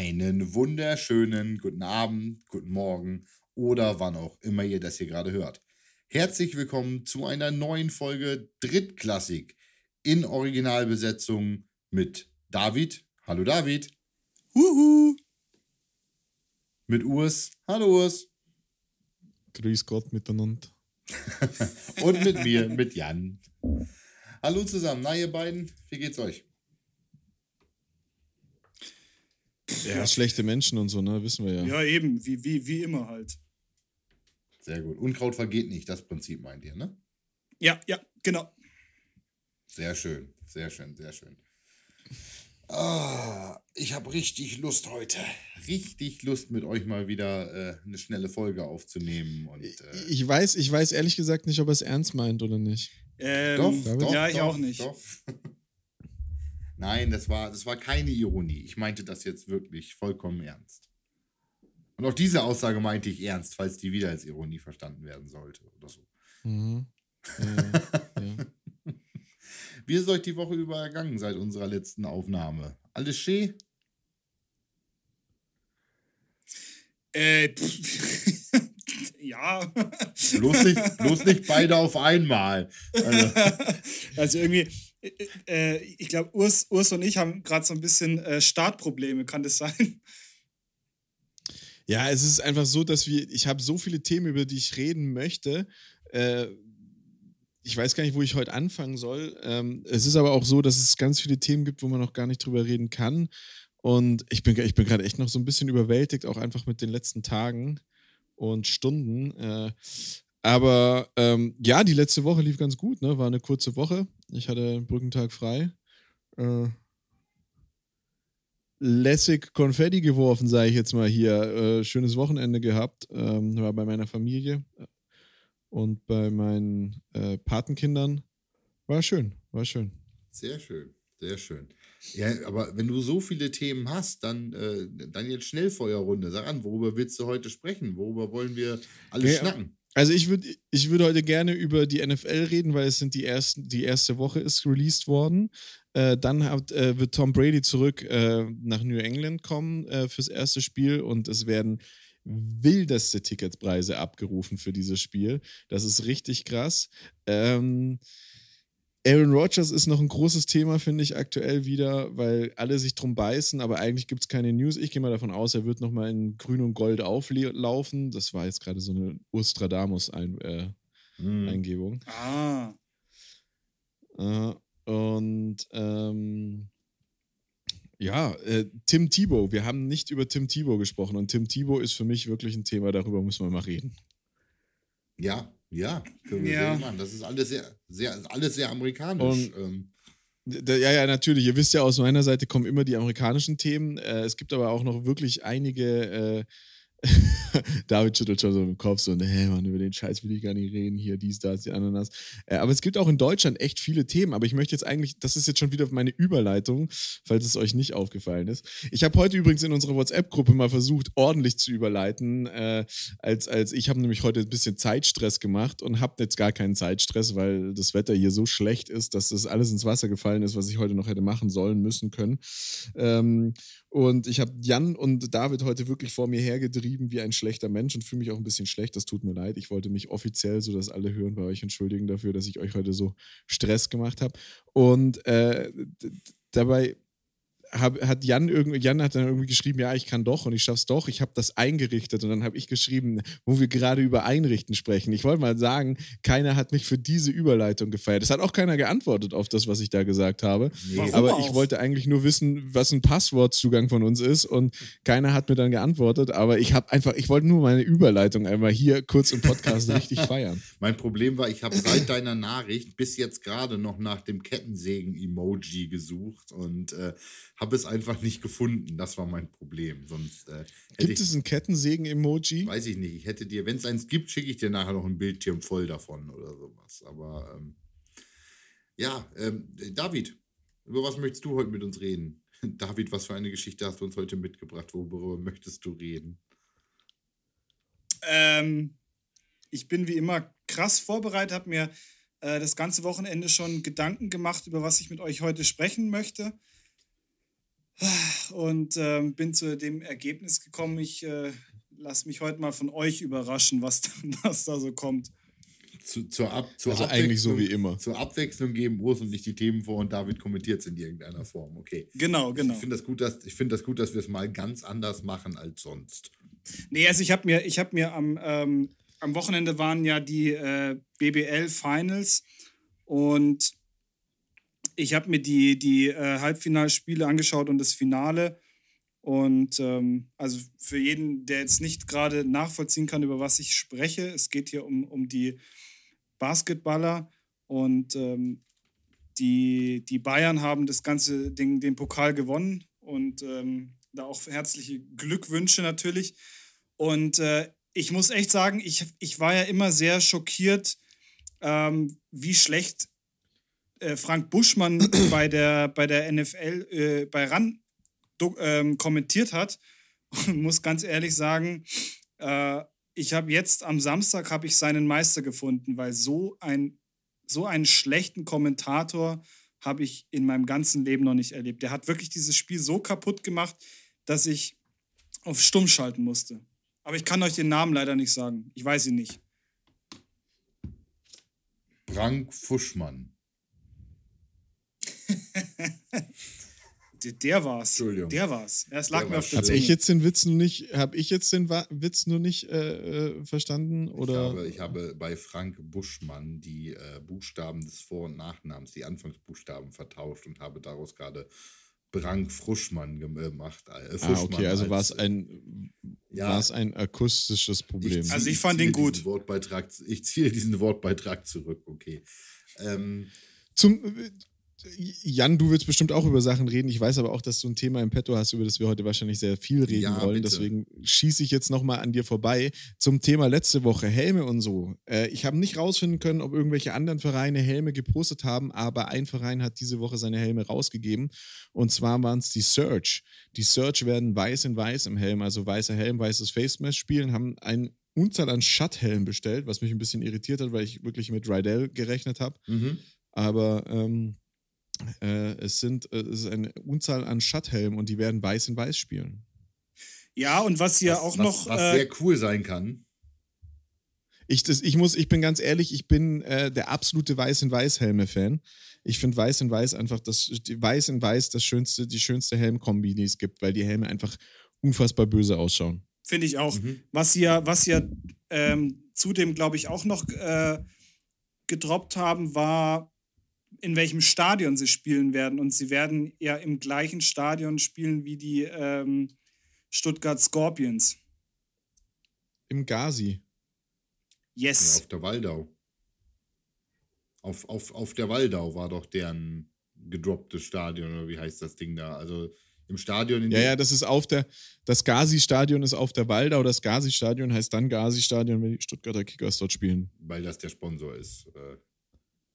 Einen wunderschönen guten Abend, guten Morgen oder wann auch immer ihr das hier gerade hört. Herzlich willkommen zu einer neuen Folge Drittklassik in Originalbesetzung mit David. Hallo David. Huhu. Mit Urs. Hallo Urs. Grüß Gott miteinander. Und mit mir, mit Jan. Hallo zusammen. Na, ihr beiden, wie geht's euch? Ja, schlechte Menschen und so, ne? Wissen wir ja. Ja, eben, wie, wie, wie immer halt. Sehr gut. Unkraut vergeht nicht, das Prinzip meint ihr, ne? Ja, ja, genau. Sehr schön, sehr schön, sehr schön. Ah, ich habe richtig Lust heute. Richtig Lust, mit euch mal wieder äh, eine schnelle Folge aufzunehmen. Und, äh, ich, weiß, ich weiß ehrlich gesagt nicht, ob er es ernst meint oder nicht. Ähm, doch, doch, ja, ich doch, auch nicht. Doch. Nein, das war, das war keine Ironie. Ich meinte das jetzt wirklich vollkommen ernst. Und auch diese Aussage meinte ich ernst, falls die wieder als Ironie verstanden werden sollte oder so. Mhm. Ja, ja. Wie ist euch die Woche über ergangen seit unserer letzten Aufnahme? Alles schön? Äh, ja. Bloß nicht, bloß nicht beide auf einmal. Also, Also irgendwie, äh, äh, ich glaube, Urs, Urs und ich haben gerade so ein bisschen äh, Startprobleme, kann das sein? Ja, es ist einfach so, dass wir, ich habe so viele Themen, über die ich reden möchte. Äh, ich weiß gar nicht, wo ich heute anfangen soll. Ähm, es ist aber auch so, dass es ganz viele Themen gibt, wo man noch gar nicht drüber reden kann. Und ich bin, ich bin gerade echt noch so ein bisschen überwältigt, auch einfach mit den letzten Tagen und Stunden. Äh, aber ähm, ja, die letzte Woche lief ganz gut, ne? War eine kurze Woche. Ich hatte einen Brückentag frei. Äh, lässig Konfetti geworfen, sage ich jetzt mal hier. Äh, schönes Wochenende gehabt. Ähm, war bei meiner Familie und bei meinen äh, Patenkindern. War schön, war schön. sehr schön, sehr schön. Ja, aber wenn du so viele Themen hast, dann, äh, dann jetzt Schnellfeuerrunde. Sag an, worüber willst du heute sprechen? Worüber wollen wir alles Ja, schnacken? Also ich würde ich würd heute gerne über die NFL reden, weil es sind die ersten, die erste Woche ist released worden. Äh, dann hat, äh, wird Tom Brady zurück äh, nach New England kommen äh, fürs erste Spiel und es werden wildeste Ticketpreise abgerufen für dieses Spiel. Das ist richtig krass. Ähm, Aaron Rodgers ist noch ein großes Thema, finde ich, aktuell wieder, weil alle sich drum beißen, aber eigentlich gibt es keine News. Ich gehe mal davon aus, er wird nochmal in Grün und Gold auflaufen. Das war jetzt gerade so eine Urstradamus-Eingebung. Hm. Ah. Äh, und ähm, ja, äh, Tim Thibault. Wir haben nicht über Tim Thibault gesprochen und Tim Thibault ist für mich wirklich ein Thema, darüber müssen wir mal reden. Ja, ja, können wir Ja. machen. Das ist alles sehr, sehr, alles sehr amerikanisch. Und- ähm, Ja, ja, natürlich. Ihr wisst ja, aus meiner Seite kommen immer die amerikanischen Themen. Äh, es gibt aber auch noch wirklich einige. David schüttelt schon so im Kopf, so, nee, Mann, über den Scheiß will ich gar nicht reden, hier, dies, das, die Ananas. Äh, aber es gibt auch in Deutschland echt viele Themen, aber ich möchte jetzt eigentlich, das ist jetzt schon wieder meine Überleitung, falls es euch nicht aufgefallen ist. Ich habe heute übrigens in unserer WhatsApp-Gruppe mal versucht, ordentlich zu überleiten, äh, als, als ich habe nämlich heute ein bisschen Zeitstress gemacht und habe jetzt gar keinen Zeitstress, weil das Wetter hier so schlecht ist, dass das alles ins Wasser gefallen ist, was ich heute noch hätte machen sollen, müssen können. Ähm, und ich habe Jan und David heute wirklich vor mir hergetrieben wie ein schlechter Mensch und fühle mich auch ein bisschen schlecht. Das tut mir leid. Ich wollte mich offiziell, so dass alle hören, bei euch entschuldigen dafür, dass ich euch heute so Stress gemacht habe. Und äh, dabei hab, hat Jan irgendwie, Jan hat dann irgendwie geschrieben, ja, ich kann doch und ich schaff's doch. Ich habe das eingerichtet und dann habe ich geschrieben, wo wir gerade über Einrichten sprechen. Ich wollte mal sagen, keiner hat mich für diese Überleitung gefeiert. Es hat auch keiner geantwortet auf das, was ich da gesagt habe. nee? Aber ich wollte eigentlich nur wissen, was ein Passwortzugang von uns ist und keiner hat mir dann geantwortet. Aber ich habe einfach, ich wollte nur meine Überleitung einmal hier kurz im Podcast richtig feiern. Mein Problem war, ich habe seit deiner Nachricht bis jetzt gerade noch nach dem Kettensägen-Emoji gesucht und äh, habe es einfach nicht gefunden. Das war mein Problem. Sonst äh, hätte Gibt ich, es ein Kettensägen-Emoji? weiß ich nicht, ich hätte dir, wenn es eins gibt, schicke ich dir nachher noch ein Bildschirm voll davon oder sowas. Aber ähm, ja, ähm, David, über was möchtest du heute mit uns reden? David, was für eine Geschichte hast du uns heute mitgebracht? Worüber möchtest du reden? Ähm, ich bin wie immer krass vorbereitet, habe mir äh, das ganze Wochenende schon Gedanken gemacht, über was ich mit euch heute sprechen möchte. Und ähm, bin zu dem Ergebnis gekommen, ich äh, lasse mich heute mal von euch überraschen, was, was da so kommt. Zu, zur Ab, zur Also eigentlich so wie immer. Zur Abwechslung geben Urs und nicht die Themen vor und David kommentiert es in irgendeiner Form. Okay. Genau, genau. Ich finde das, gut, dass, ich find das gut, dass wir es mal ganz anders machen als sonst. Nee, also ich habe mir, ich hab mir am, ähm, am Wochenende waren ja die äh, BBL Finals und ich habe mir die, die äh, Halbfinalspiele angeschaut und das Finale. Und ähm, also für jeden, der jetzt nicht gerade nachvollziehen kann, über was ich spreche, es geht hier um, um die Basketballer und ähm, die, die Bayern haben das ganze Ding, den Pokal gewonnen und ähm, da auch herzliche Glückwünsche natürlich. Und äh, ich muss echt sagen, ich, ich war ja immer sehr schockiert, ähm, wie schlecht äh, Frank Buschmann bei der, bei der NFL äh, bei RAN ähm, kommentiert hat. Und muss ganz ehrlich sagen, äh, ich habe jetzt am Samstag habe ich seinen Meister gefunden, weil so ein so einen schlechten Kommentator habe ich in meinem ganzen Leben noch nicht erlebt. Der hat wirklich dieses Spiel so kaputt gemacht, dass ich auf Stumm schalten musste. Aber ich kann euch den Namen leider nicht sagen. Ich weiß ihn nicht. Frank Fuschmann. Der, der war's. Entschuldigung. Der war's. Es lag Der mir auf der Habe Zunge. ich jetzt den Witz nur nicht, habe ich jetzt den Witz nur nicht äh, äh, verstanden? Ich Oder? habe, ich habe bei Frank Buschmann die äh, Buchstaben des Vor- und Nachnamens, die Anfangsbuchstaben vertauscht und habe daraus gerade Brank Fruschmann gemacht. Äh, ah, Fuschmann okay, also als, war es äh, ein, ja. war es ein akustisches Problem. zieh- Also ich fand ziehe ihn gut. Wortbeitrag, ich ziehe diesen Wortbeitrag zurück, okay. Ähm, Zum äh, Jan, du willst bestimmt auch über Sachen reden. Ich weiß aber auch, dass du ein Thema im Petto hast, über das wir heute wahrscheinlich sehr viel reden Ja, wollen. bitte. Deswegen schieße ich jetzt nochmal an dir vorbei zum Thema letzte Woche, Helme und so. Äh, ich habe nicht rausfinden können, ob irgendwelche anderen Vereine Helme gepostet haben, aber ein Verein hat diese Woche seine Helme rausgegeben. Und zwar waren es die Search. Die Search werden weiß in weiß im Helm, also weißer Helm, weißes Face Mask spielen, haben ein Unzahl an Schutthelmen bestellt, was mich ein bisschen irritiert hat, weil ich wirklich mit Rydell gerechnet habe. mhm. Aber ähm, äh, es sind äh, es ist eine Unzahl an Schutthelmen und die werden weiß in weiß spielen. Ja, und was hier was, auch was, noch. Was äh, sehr cool sein kann. Ich, das, ich muss, ich bin ganz ehrlich, ich bin äh, der absolute Weiß in Weiß Helme-Fan. Ich finde Weiß in Weiß einfach das die Weiß in Weiß das schönste, die schönste Helmkombi, die es gibt, weil die Helme einfach unfassbar böse ausschauen. Finde ich auch. Mhm. Was hier, was hier ähm, zudem, glaube ich, auch noch äh, gedroppt haben, war, in welchem Stadion sie spielen werden. Und sie werden ja im gleichen Stadion spielen wie die ähm, Stuttgart Scorpions. Im Gazi. Ja, Yes. auf der Waldau. Auf, auf, auf der Waldau war doch deren gedropptes Stadion, oder wie heißt das Ding da? Also im Stadion in Ja, ja, das ist auf der, das Gazi-Stadion ist auf der Waldau. Das Gazi-Stadion heißt dann Gazi-Stadion, wenn die Stuttgarter Kickers dort spielen. weil das der Sponsor ist. Äh,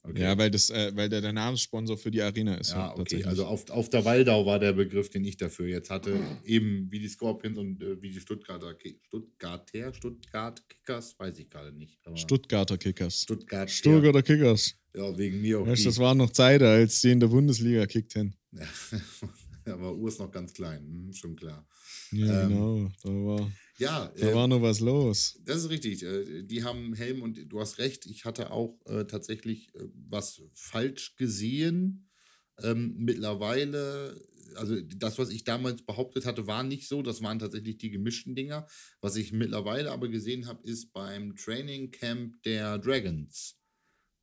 okay. Ja, weil, das, äh, weil der der Namenssponsor für die Arena ist. Ja, okay. tatsächlich. Also auf, auf der Waldau war der Begriff, den ich dafür jetzt hatte. Eben wie die Scorpions und äh, wie die Stuttgarter Ki- Stuttgarter, Stuttgart Kickers, weiß ich gerade nicht. Stuttgarter Kickers. Stuttgart. Stuttgarter Kickers. Ja, wegen mir auch. Weißt, die. das waren noch Zeiten, als die in der Bundesliga kickten. Ja, aber Ur ist noch ganz klein, hm, schon klar. Ja, Ähm, genau. Da war, Ja, da äh, war noch was los. Das ist richtig. äh, Die haben Helm und du hast recht. Ich hatte auch äh, tatsächlich äh, was falsch gesehen. Ähm, mittlerweile, also das, was ich damals behauptet hatte, war nicht so. Das waren tatsächlich die gemischten Dinger. Was ich mittlerweile aber gesehen habe, ist beim Training Camp der Dragons,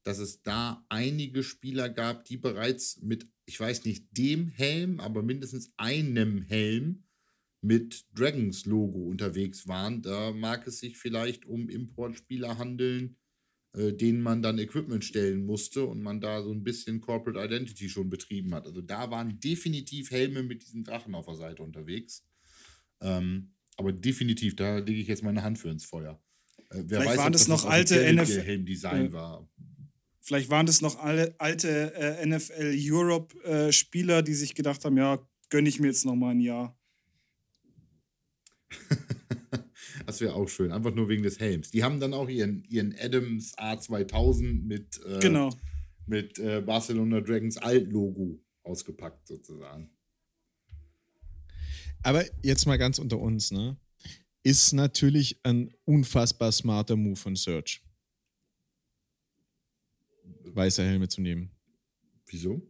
dass es da einige Spieler gab, die bereits mit, ich weiß nicht, dem Helm, aber mindestens einem Helm mit Dragons Logo unterwegs waren. Da mag es sich vielleicht um Importspieler handeln, äh, denen man dann Equipment stellen musste und man da so ein bisschen Corporate Identity schon betrieben hat. Also da waren definitiv Helme mit diesen Drachen auf der Seite unterwegs. Ähm, aber definitiv, da lege ich jetzt meine Hand für ins Feuer. Äh, wer Vielleicht waren ob das noch alte offizielle NFL Helmdesign Ja. war. Vielleicht waren das noch alle, alte äh, NFL Europe-Spieler, die sich gedacht haben: Ja, gönne ich mir jetzt noch mal ein Jahr. Das wäre auch schön, einfach nur wegen des Helms. Die haben dann auch ihren, ihren Adams A2000 mit, äh, Genau. mit äh, Barcelona Dragons Alt-Logo ausgepackt, sozusagen. Aber jetzt mal ganz unter uns, ne? Ist natürlich ein unfassbar smarter Move von Search. Weiße Helme zu nehmen. Wieso?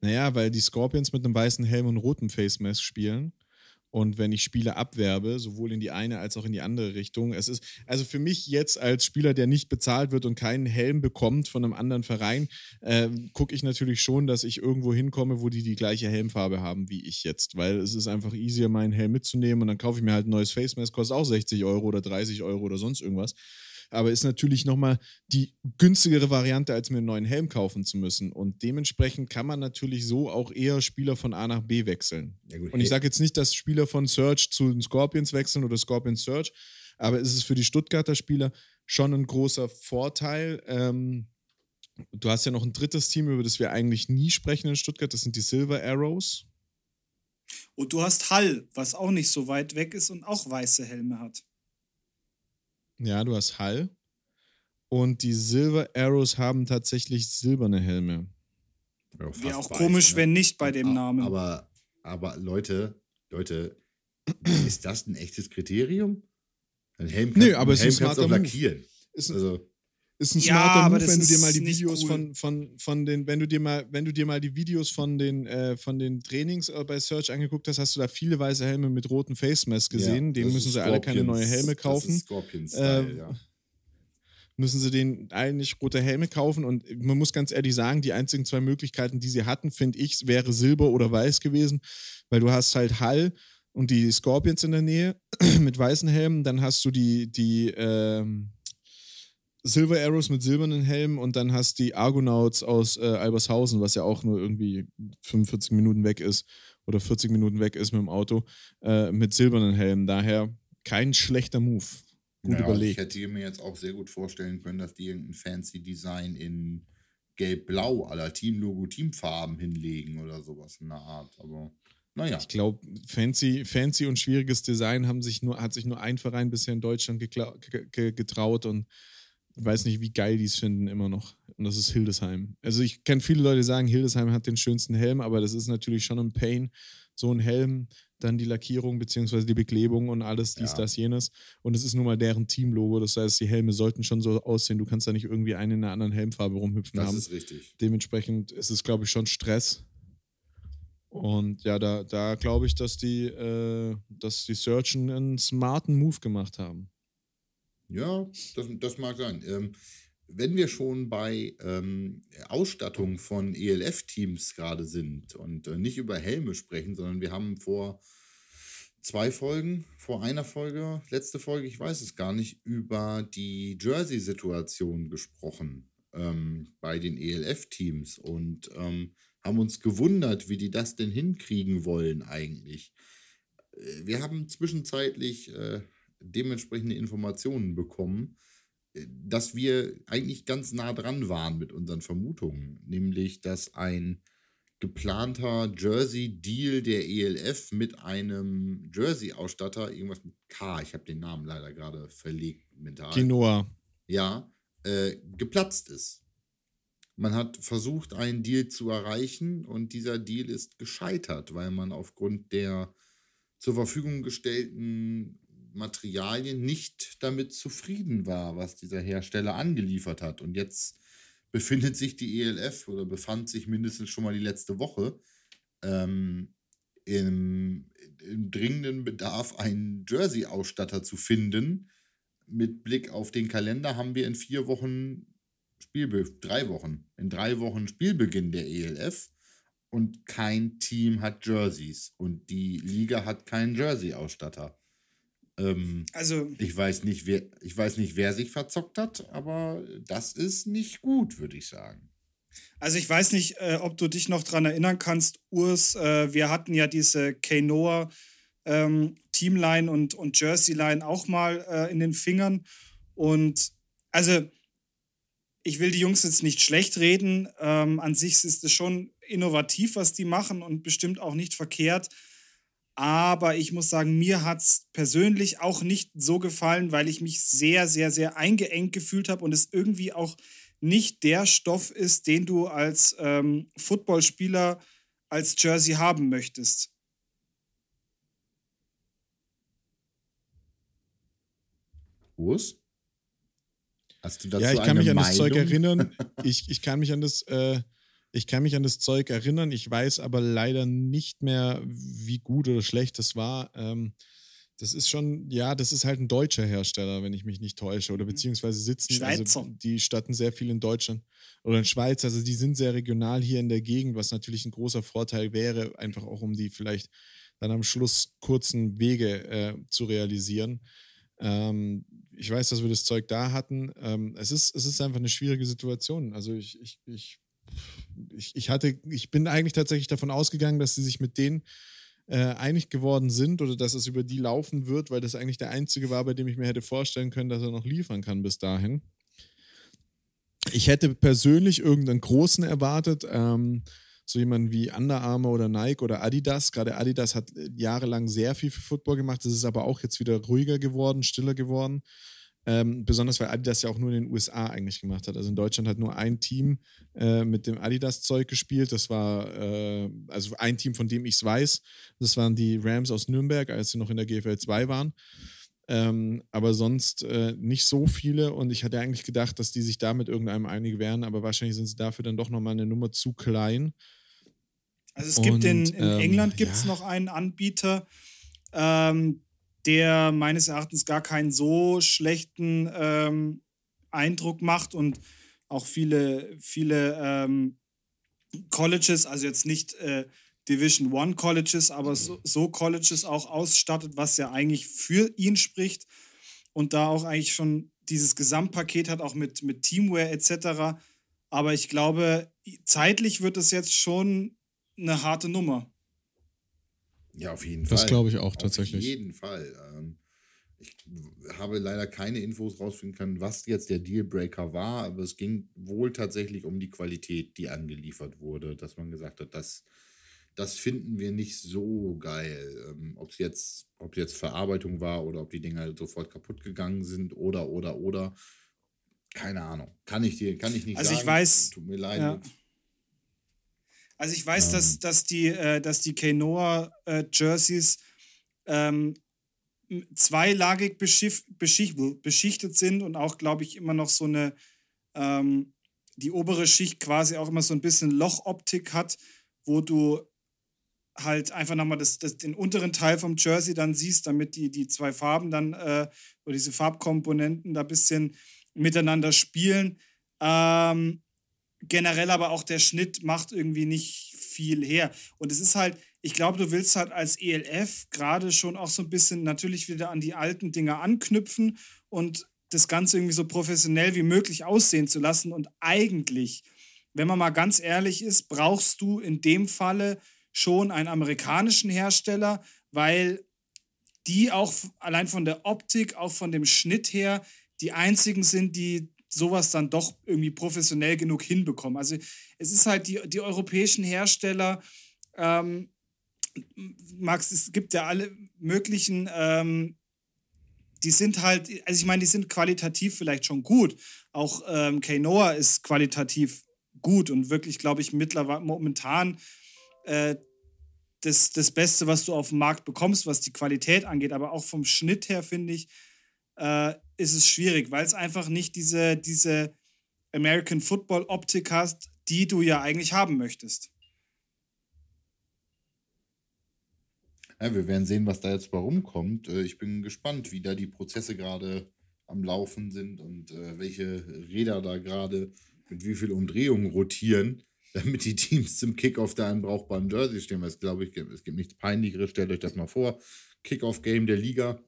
Naja, weil die Scorpions mit einem weißen Helm und rotem Face Mask spielen. Und wenn ich Spiele abwerbe, sowohl in die eine als auch in die andere Richtung, es ist, also für mich jetzt als Spieler, der nicht bezahlt wird und keinen Helm bekommt von einem anderen Verein, äh, gucke ich natürlich schon, dass ich irgendwo hinkomme, wo die die gleiche Helmfarbe haben wie ich jetzt, weil es ist einfach easier, meinen Helm mitzunehmen und dann kaufe ich mir halt ein neues Face Mask, kostet auch 60 Euro oder 30 Euro oder sonst irgendwas aber ist natürlich nochmal die günstigere Variante, als mir einen neuen Helm kaufen zu müssen. Und dementsprechend kann man natürlich so auch eher Spieler von A nach B wechseln. Ja, gut, und ich sage jetzt nicht, dass Spieler von Search zu den Scorpions wechseln oder Scorpions Search, aber es ist für die Stuttgarter Spieler schon ein großer Vorteil. Ähm, du hast ja noch ein drittes Team, über das wir eigentlich nie sprechen in Stuttgart, das sind die Silver Arrows. Und du hast Hall, was auch nicht so weit weg ist und auch weiße Helme hat. Ja, du hast Hall. Und die Silver Arrows haben tatsächlich silberne Helme. Ja, Wäre auch weiß, komisch, ne? wenn nicht bei dem Namen. Aber, aber Leute, Leute, ist das ein echtes Kriterium? Ein Helm kann, Nö, aber ein Helm es ist ein lackieren. Ist ein, also, ist ein smarter ja, Move, wenn du dir mal die Videos cool. von, von, von den, wenn du dir mal, wenn du dir mal die Videos von den, äh, von den Trainings äh, bei Search angeguckt hast, hast du da viele weiße Helme mit roten Face Mask gesehen. Ja, denen müssen sie alle keine neue Helme kaufen. Scorpions äh, ja. Müssen sie denen eigentlich rote Helme kaufen und man muss ganz ehrlich sagen, die einzigen zwei Möglichkeiten, die sie hatten, finde ich, wäre Silber oder Weiß gewesen, weil du hast halt Hall und die Scorpions in der Nähe mit weißen Helmen, dann hast du die, die, ähm, Silver Arrows mit silbernen Helmen und dann hast die Argonauts aus äh, Albershausen, was ja auch nur irgendwie 45 Minuten weg ist oder 40 Minuten weg ist mit dem Auto, äh, mit silbernen Helmen. Daher kein schlechter Move. Gut naja, überlegt. Ich hätte mir jetzt auch sehr gut vorstellen können, dass die irgendein fancy Design in gelb-blau aller Teamlogo, Teamfarben hinlegen oder sowas in der Art. Aber naja. Ich glaube, fancy, fancy und schwieriges Design haben sich nur, hat sich nur ein Verein bisher in Deutschland getraut und weiß nicht, wie geil die es finden immer noch. Und das ist Hildesheim. Also ich kenne viele Leute, die sagen, Hildesheim hat den schönsten Helm, aber das ist natürlich schon ein Pain. So ein Helm, dann die Lackierung beziehungsweise die Beklebung und alles, dies, ja. das, jenes. Und es ist nun mal deren Teamlogo. Das heißt, die Helme sollten schon so aussehen. Du kannst da nicht irgendwie einen in einer anderen Helmfarbe rumhüpfen das haben. Das ist richtig. Dementsprechend ist es, glaube ich, schon Stress. Und ja, da, da glaube ich, dass die, äh, dass die Surgeon einen smarten Move gemacht haben. Ja, das, das mag sein. Ähm, wenn wir schon bei ähm, Ausstattung von ELF-Teams gerade sind und äh, nicht über Helme sprechen, sondern wir haben vor zwei Folgen, vor einer Folge, letzte Folge, ich weiß es gar nicht, über die Jersey-Situation gesprochen ähm, bei den ELF-Teams und ähm, haben uns gewundert, wie die das denn hinkriegen wollen eigentlich. Äh, wir haben zwischenzeitlich äh, dementsprechende Informationen bekommen, äh, dass wir eigentlich ganz nah dran waren mit unseren Vermutungen, nämlich dass ein geplanter Jersey-Deal der ELF mit einem Jersey-Ausstatter, irgendwas mit K, ich habe den Namen leider gerade verlegt mental. Quinoa. Ja, äh, geplatzt ist. Man hat versucht, einen Deal zu erreichen und dieser Deal ist gescheitert, weil man aufgrund der zur Verfügung gestellten Materialien nicht damit zufrieden war, was dieser Hersteller angeliefert hat. Und jetzt befindet sich die ELF oder befand sich mindestens schon mal die letzte Woche ähm, im, im dringenden Bedarf, einen Jersey-Ausstatter zu finden. Mit Blick auf den Kalender haben wir in vier Wochen Spielbe drei Wochen, in drei Wochen Spielbeginn der ELF und kein Team hat Jerseys und die Liga hat keinen Jersey-Ausstatter. Ähm, also, ich weiß, nicht, wer, ich weiß nicht, wer sich verzockt hat, aber das ist nicht gut, würde ich sagen. Also ich weiß nicht, äh, ob du dich noch daran erinnern kannst, Urs, äh, wir hatten ja diese Kanoa ähm, Teamline und, und Jersey-Line auch mal äh, in den Fingern. Und also ich will die Jungs jetzt nicht schlecht reden. Ähm, an sich ist es schon innovativ, was die machen und bestimmt auch nicht verkehrt. Aber ich muss sagen, mir hat es persönlich auch nicht so gefallen, weil ich mich sehr, sehr, sehr eingeengt gefühlt habe und es irgendwie auch nicht der Stoff ist, den du als ähm, Footballspieler als Jersey haben möchtest. Urs? Hast du dazu ja, ich kann mich Meinung? an das Zeug erinnern. ich, ich kann mich an das äh, ich kann mich an das Zeug erinnern. Ich weiß aber leider nicht mehr, wie gut oder schlecht das war. Ähm, das ist schon, ja, das ist halt ein deutscher Hersteller, wenn ich mich nicht täusche. Oder mhm. beziehungsweise sitzen, also Schweizer. also die statten sehr viel in Deutschland oder in Schweiz. Also die sind sehr regional hier in der Gegend, was natürlich ein großer Vorteil wäre, einfach auch um die vielleicht dann am Schluss kurzen Wege äh, zu realisieren. Ähm, ich weiß, dass wir das Zeug da hatten. Ähm, es, ist, es ist einfach eine schwierige Situation. Also ich, ich, ich, ich, ich hatte, ich bin eigentlich tatsächlich davon ausgegangen, dass sie sich mit denen äh, einig geworden sind oder dass es über die laufen wird, weil das eigentlich der einzige war, bei dem ich mir hätte vorstellen können, dass er noch liefern kann bis dahin. Ich hätte persönlich irgendeinen großen erwartet. Ähm, so jemanden wie Under Armour oder Nike oder Adidas. Gerade Adidas hat äh, jahrelang sehr viel für Football gemacht. Das ist aber auch jetzt wieder ruhiger geworden, stiller geworden. Ähm, besonders weil Adidas ja auch nur in den USA eigentlich gemacht hat. Also in Deutschland hat nur ein Team äh, mit dem Adidas-Zeug gespielt. Das war äh, also ein Team, von dem ich es weiß. Das waren die Rams aus Nürnberg, als sie noch in der GFL 2 waren. Ähm, aber sonst äh, nicht so viele und ich hatte eigentlich gedacht, dass die sich da mit irgendeinem einig wären, aber wahrscheinlich sind sie dafür dann doch nochmal eine Nummer zu klein. Also es gibt in, in ähm, England gibt es ja. noch einen Anbieter, ähm, der meines Erachtens gar keinen so schlechten ähm, Eindruck macht und auch viele, viele ähm, Colleges, also jetzt nicht äh, Division One Colleges, aber so, so, Colleges auch ausstattet, was ja eigentlich für ihn spricht und da auch eigentlich schon dieses Gesamtpaket hat, auch mit, mit Teamware etc. Aber ich glaube, zeitlich wird es jetzt schon eine harte Nummer. Ja, auf jeden das Fall. Das glaube ich auch tatsächlich. Auf jeden Fall. Ähm, ich habe leider keine Infos rausfinden können, was jetzt der Dealbreaker war, aber es ging wohl tatsächlich um die Qualität, die angeliefert wurde, dass man gesagt hat, das, das finden wir nicht so geil. Ähm, ob es jetzt, ob jetzt Verarbeitung war oder ob die Dinger sofort kaputt gegangen sind oder oder oder. Keine Ahnung. Kann ich dir, kann ich nicht also sagen. Also ich weiß. Tut mir leid. Ja. Also ich weiß, ähm. dass, dass die, äh, dass die Kenoa äh, Jerseys ähm, zweilagig beschicht, beschicht, beschichtet sind und auch, glaube ich, immer noch so eine, ähm, die obere Schicht quasi auch immer so ein bisschen Lochoptik hat, wo du halt einfach nochmal das, das, den unteren Teil vom Jersey dann siehst, damit die, die zwei Farben dann äh, oder diese Farbkomponenten da ein bisschen miteinander spielen. Ähm, generell aber auch der Schnitt macht irgendwie nicht viel her. Und es ist halt, ich glaube, du willst halt als ELF gerade schon auch so ein bisschen natürlich wieder an die alten Dinge anknüpfen und das Ganze irgendwie so professionell wie möglich aussehen zu lassen. Und eigentlich, wenn man mal ganz ehrlich ist, brauchst du in dem Falle schon einen amerikanischen Hersteller, weil die auch allein von der Optik, auch von dem Schnitt her, die einzigen sind, die sowas dann doch irgendwie professionell genug hinbekommen. Also es ist halt die, die europäischen Hersteller, ähm, Max, es gibt ja alle möglichen, ähm, die sind halt, also ich meine, die sind qualitativ vielleicht schon gut. Auch ähm, Kanoa ist qualitativ gut und wirklich, glaube ich, mittlerweile momentan äh, das, das Beste, was du auf dem Markt bekommst, was die Qualität angeht. Aber auch vom Schnitt her, finde ich, äh, ist es schwierig, weil es einfach nicht diese, diese American Football Optik hast, die du ja eigentlich haben möchtest. Ja, wir werden sehen, was da jetzt bei rumkommt. Äh, ich bin gespannt, wie da die Prozesse gerade am Laufen sind und äh, welche Räder da gerade mit wie viel Umdrehungen rotieren, damit die Teams zum Kickoff da einen brauchbaren Jersey stehen. Weil es glaube ich, es gibt nichts Peinlicheres. Stellt euch das mal vor. Kickoff-Game der Liga.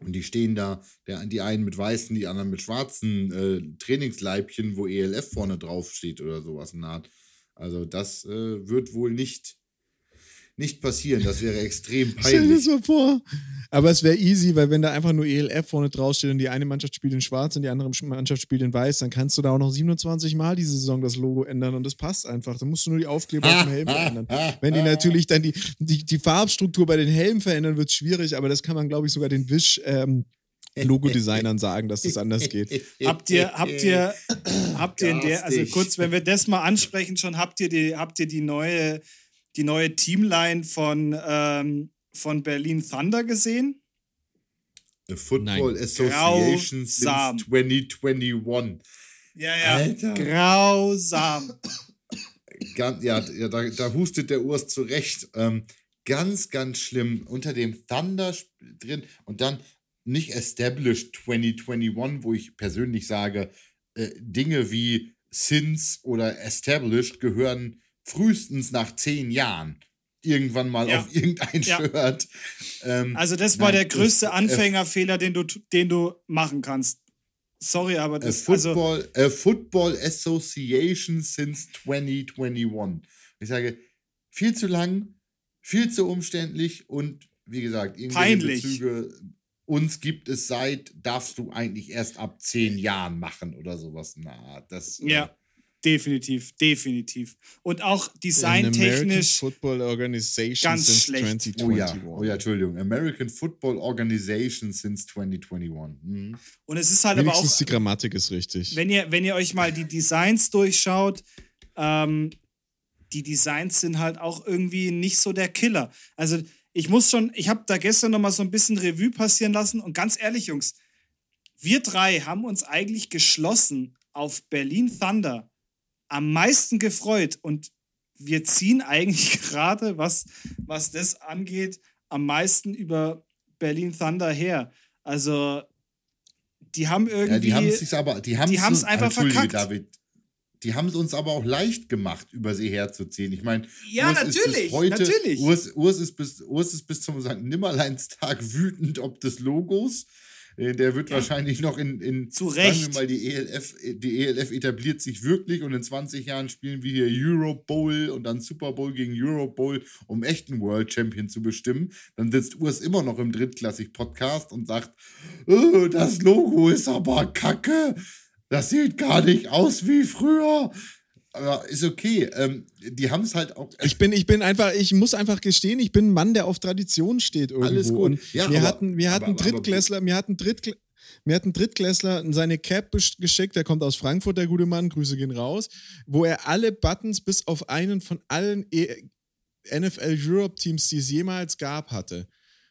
Und die stehen da, der, die einen mit weißen, die anderen mit schwarzen äh, Trainingsleibchen, wo ELF vorne drauf steht oder sowas in der Art. Also das äh, wird wohl nicht nicht passieren. Das wäre extrem peinlich. Stell dir das mal vor. Aber es wäre easy, weil wenn da einfach nur ELF vorne draufsteht und die eine Mannschaft spielt in schwarz und die andere Mannschaft spielt in weiß, dann kannst du da auch noch 27 Mal diese Saison das Logo ändern und das passt einfach. Dann musst du nur die Aufkleber auf dem Helm verändern. Wenn die natürlich dann die, die, die Farbstruktur bei den Helmen verändern, wird es schwierig, aber das kann man, glaube ich, sogar den Wisch. Ähm, Logo-Designern sagen, dass das anders geht. habt ihr, habt ihr, habt ihr in der, also kurz, wenn wir das mal ansprechen, schon habt ihr die, habt ihr die neue die neue Teamline von, ähm, von Berlin Thunder gesehen? A Football Nein. Association Grausam. since 2021. Ja, ja. Alter. Grausam. Ganz, ja, ja da, da hustet der Urs zurecht. Ähm, ganz, ganz schlimm. Unter dem Thunder drin und dann nicht Established 2021, wo ich persönlich sage, äh, Dinge wie Since oder Established gehören frühestens nach zehn Jahren irgendwann mal Ja. auf irgendein Ja. Shirt. Ähm, Also das war Nein, der größte das- äh, Anfängerfehler, den du, den du machen kannst. Sorry, aber A das also Football, a Football Association since 2021. Ich sage, viel zu lang, viel zu umständlich und wie gesagt, irgendwelche Peinlich. Bezüge, uns gibt es seit, darfst du eigentlich erst ab zehn Jahren machen oder sowas. Na, das. äh, ja, definitiv, definitiv. Und auch designtechnisch Football Organization ganz since schlecht. 2021. Oh ja, oh ja, Entschuldigung. American Football Organization since 2021. Mhm. und es ist halt aber Wenigstens auch die Grammatik ist richtig. wenn ihr, wenn ihr euch mal die Designs durchschaut, ähm, die Designs sind halt auch irgendwie nicht so der Killer. Also ich muss schon, ich habe da gestern noch mal so ein bisschen Revue passieren lassen und ganz ehrlich, Jungs, wir drei haben uns eigentlich geschlossen auf Berlin Thunder am meisten gefreut und wir ziehen eigentlich gerade, was, was das angeht, am meisten über Berlin Thunder her. Also die haben irgendwie. Ja, die haben es aber, die haben haben's einfach verkackt. David. Die haben es uns aber auch leicht gemacht, über sie herzuziehen. Ich meine, Ja, Urs ist natürlich, heute, natürlich. Urs, Urs, ist bis, Urs ist bis zum St. Nimmerleinstag wütend ob des Logos. Äh, Der wird Ja. wahrscheinlich noch in, in Zu sagen Recht. wir mal, die ELF, die ELF etabliert sich wirklich und in 20 Jahren spielen wir hier Euro Bowl und dann Super Bowl gegen Euro Bowl, um echten World Champion zu bestimmen. Dann sitzt Urs immer noch im Drittklassig-Podcast und sagt, "Oh, das Logo ist aber kacke. Das sieht gar nicht aus wie früher. Aber ist okay. Ähm, die haben es halt auch. Ich bin, ich bin einfach, ich muss einfach gestehen, ich bin ein Mann, der auf Tradition steht irgendwo. Alles gut. Und Ja, wir aber- hatten, wir hatten aber- aber- Drittklässler, mir hatten Drittkl mir hat ein Drittklässler seine Cap geschickt, der kommt aus Frankfurt, der gute Mann, Grüße gehen raus, wo er alle Buttons bis auf einen von allen e NFL Europe Teams, die es jemals gab, hatte.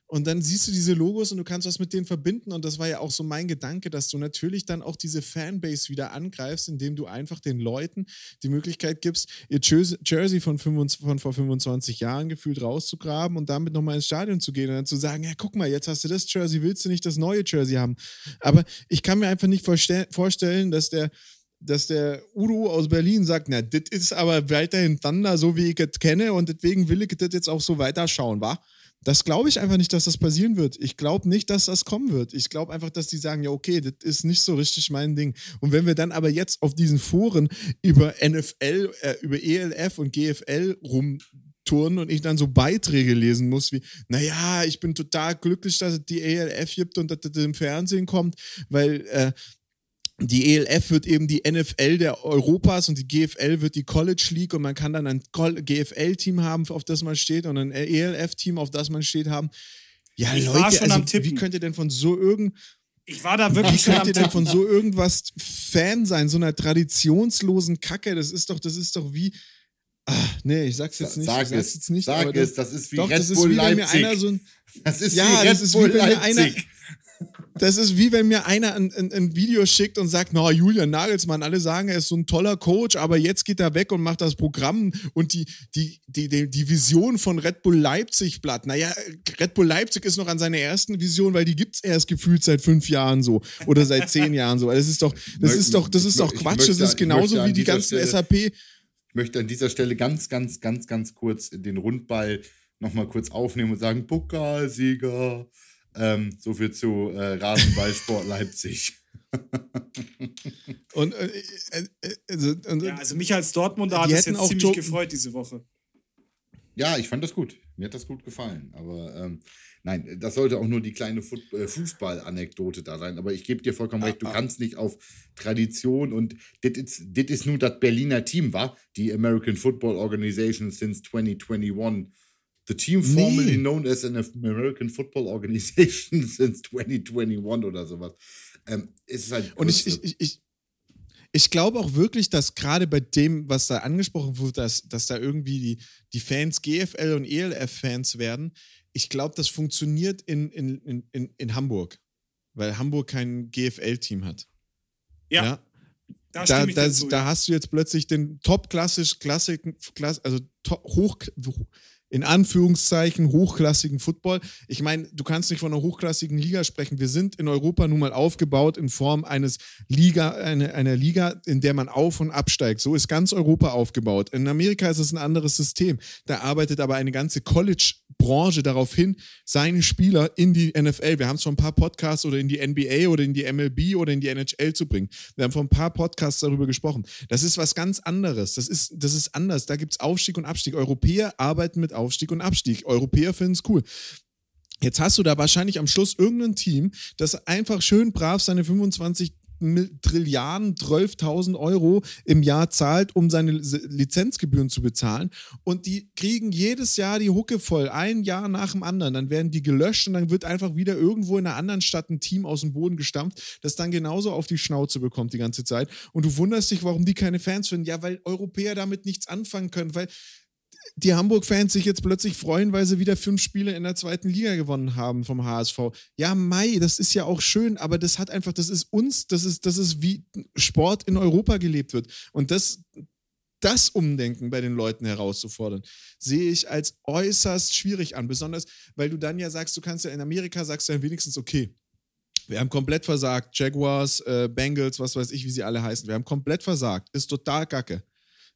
Und dann siehst du diese Logos und du kannst was mit denen verbinden. Und das war ja auch so mein Gedanke, dass du natürlich dann auch diese Fanbase wieder angreifst, indem du einfach den Leuten die Möglichkeit gibst, ihr Jersey von, 25, von vor 25 Jahren gefühlt rauszugraben und damit nochmal ins Stadion zu gehen und dann zu sagen, ja, guck mal, jetzt hast du das Jersey, willst du nicht das neue Jersey haben? Aber ich kann mir einfach nicht vorstell vorstellen, dass der dass der Udo aus Berlin sagt, na, das ist aber weiterhin Thunder, so wie ich es kenne und deswegen will ich das jetzt auch so weiterschauen, wa? Das glaube ich einfach nicht, dass das passieren wird. Ich glaube nicht, dass das kommen wird. Ich glaube einfach, dass die sagen, ja, okay, das ist nicht so richtig mein Ding. Und wenn wir dann aber jetzt auf diesen Foren über NFL, äh, über ELF und GFL rumturnen und ich dann so Beiträge lesen muss, wie, naja, ich bin total glücklich, dass es die ELF gibt und dass das im Fernsehen kommt, weil äh, die ELF wird eben die NFL der Europas und die GFL wird die College League und man kann dann ein GFL-Team haben, auf das man steht und ein ELF-Team, auf das man steht haben. Ja, Ich Leute, war schon also, am Tippen. wie könnt ihr denn von so irgend Ich war da wie wirklich schon könnt am ihr denn von so irgendwas Fan sein, so einer traditionslosen Kacke? Das ist doch, das ist doch wie. Ah, nee, ich sag's jetzt nicht. Sag ich sag's es, jetzt nicht. sag aber es, das ist wie doch, Red das ist Bull wie wenn mir Leipzig. einer so ein, das ist Ja, wie Red das ist wie Bull wenn mir einer- Leipzig. Das ist wie wenn mir einer ein, ein, ein Video schickt und sagt, na, Julian Nagelsmann, alle sagen, er ist so ein toller Coach, aber jetzt geht er weg und macht das Programm und die, die, die, die, die Vision von Red Bull Leipzig platt. Naja, Red Bull Leipzig ist noch an seiner ersten Vision, weil die gibt's erst gefühlt seit fünf Jahren so oder seit zehn Jahren so. Das ist doch, das ist doch, das ist doch Quatsch. möchte- Das ist genauso wie die ganzen Stelle- SAP. Ich möchte an dieser Stelle ganz, ganz, ganz, ganz kurz den Rundball nochmal kurz aufnehmen und sagen, Pokalsieger. Ähm, so viel zu äh, Rasenballsport Leipzig. Und, äh, äh, äh, also, und, Ja, also mich als Dortmunder hat es jetzt auch ziemlich gefreut diese Woche. Ja, ich fand das gut. Mir hat das gut gefallen. Aber ähm, nein, das sollte auch nur die kleine äh, Fußball-Anekdote da sein. Aber ich gebe dir vollkommen recht, du kannst nicht auf Tradition und das ist, ist nur das Berliner Team, war die American Football Organization since 2021. The team Nee. formerly known as an American Football Organization since 2021 oder sowas. Ähm, ist halt Und ich, ich, ich, ich, ich glaube auch wirklich, dass gerade bei dem, was da angesprochen wurde, dass, dass da irgendwie die, die Fans GFL und ELF-Fans werden, ich glaube, das funktioniert in, in, in, in, Hamburg. weil Hamburg kein GFL-Team hat. Ja. ja? Da, Da, da, dazu, da ja. hast du jetzt plötzlich den top-klassisch, Klassik, Klass, also to- hoch, in Anführungszeichen hochklassigen Football. Ich meine, du kannst nicht von einer hochklassigen Liga sprechen. Wir sind in Europa nun mal aufgebaut in Form eines Liga, eine, einer Liga, in der man auf und absteigt. So ist ganz Europa aufgebaut. In Amerika ist es ein anderes System. Da arbeitet aber eine ganze College-Branche darauf hin, seine Spieler in die NFL. Wir haben es schon ein paar Podcasts oder in die NBA oder in die MLB oder in die NHL zu bringen. Wir haben vor ein paar Podcasts darüber gesprochen. Das ist was ganz anderes. Das ist, das ist anders. Da gibt es Aufstieg und Abstieg. Europäer arbeiten mit Aufstieg und Abstieg. Europäer finden es cool. Jetzt hast du da wahrscheinlich am Schluss irgendein Team, das einfach schön brav seine 25 Mil- Trilliarden, 12.000 Euro im Jahr zahlt, um seine Li- Lizenzgebühren zu bezahlen. Und die kriegen jedes Jahr die Hucke voll, ein Jahr nach dem anderen. Dann werden die gelöscht und dann wird einfach wieder irgendwo in einer anderen Stadt ein Team aus dem Boden gestampft, das dann genauso auf die Schnauze bekommt die ganze Zeit. Und du wunderst dich, warum die keine Fans finden. Ja, weil Europäer damit nichts anfangen können, weil die Hamburg-Fans sich jetzt plötzlich freuen, weil sie wieder fünf Spiele in der zweiten Liga gewonnen haben vom HSV. Ja, Mai, das ist ja auch schön, aber das hat einfach, das ist uns, das ist, das ist wie Sport in Europa gelebt wird. Und das, das Umdenken bei den Leuten herauszufordern, sehe ich als äußerst schwierig an. Besonders, weil du dann ja sagst, du kannst ja in Amerika sagst du ja wenigstens, okay, wir haben komplett versagt. Jaguars, äh, Bengals, was weiß ich, wie sie alle heißen. Wir haben komplett versagt. Ist total kacke.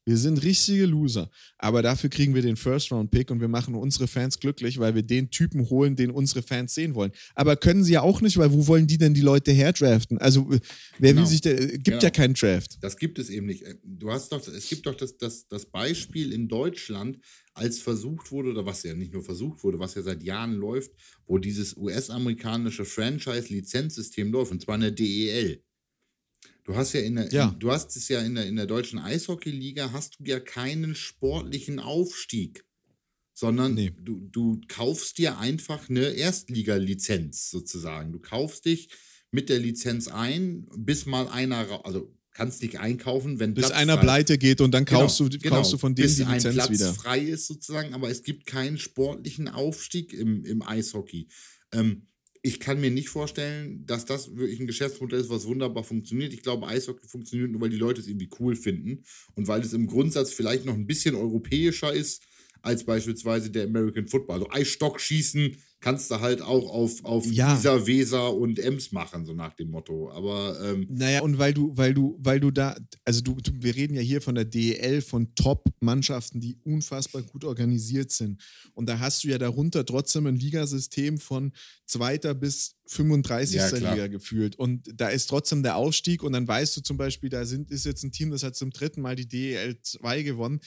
Wir sind richtige Loser. Aber dafür kriegen wir den First-Round-Pick und wir machen unsere Fans glücklich, weil wir den Typen holen, den unsere Fans sehen wollen. Aber können sie ja auch nicht, weil wo wollen die denn die Leute herdraften? Also, äh, wer Genau. will sich der, äh, gibt Genau. ja keinen Draft. Das gibt es eben nicht. Äh, Du hast doch, es gibt doch das, das, das Beispiel in Deutschland, als versucht wurde, oder was ja nicht nur versucht wurde, was ja seit Jahren läuft, wo dieses US-amerikanische Franchise-Lizenzsystem läuft, und zwar in der DEL. Du hast ja in der, Ja. In, du hast es ja in der, in der deutschen Eishockey-Liga, hast du ja keinen sportlichen Aufstieg, sondern Nee. du, du kaufst dir einfach eine Erstliga-Lizenz sozusagen. Du kaufst dich mit der Lizenz ein, bis mal einer, also kannst dich einkaufen, wenn Bis Platz einer frei- pleite geht und dann kaufst, Genau, du, genau, kaufst du von denen bis die ein Lizenz Platz wieder. frei ist sozusagen, aber es gibt keinen sportlichen Aufstieg im, im Eishockey. Ähm, ich kann mir nicht vorstellen, dass das wirklich ein Geschäftsmodell ist, was wunderbar funktioniert. Ich glaube, Eishockey funktioniert nur, weil die Leute es irgendwie cool finden und weil es im Grundsatz vielleicht noch ein bisschen europäischer ist als beispielsweise der American Football. Also Eisstockschießen kannst du halt auch auf, auf Ja. Isar, Weser und Ems machen, so nach dem Motto. Aber ähm, Naja, und weil du, weil du, weil du da, also du, du wir reden ja hier von der DEL, von Top-Mannschaften, die unfassbar gut organisiert sind. Und da hast du ja darunter trotzdem ein Ligasystem von zweiter bis 35. Ja. Liga gefühlt. Und da ist trotzdem der Aufstieg und dann weißt du zum Beispiel, da sind, ist jetzt ein Team, das hat zum dritten Mal die DEL 2 gewonnen.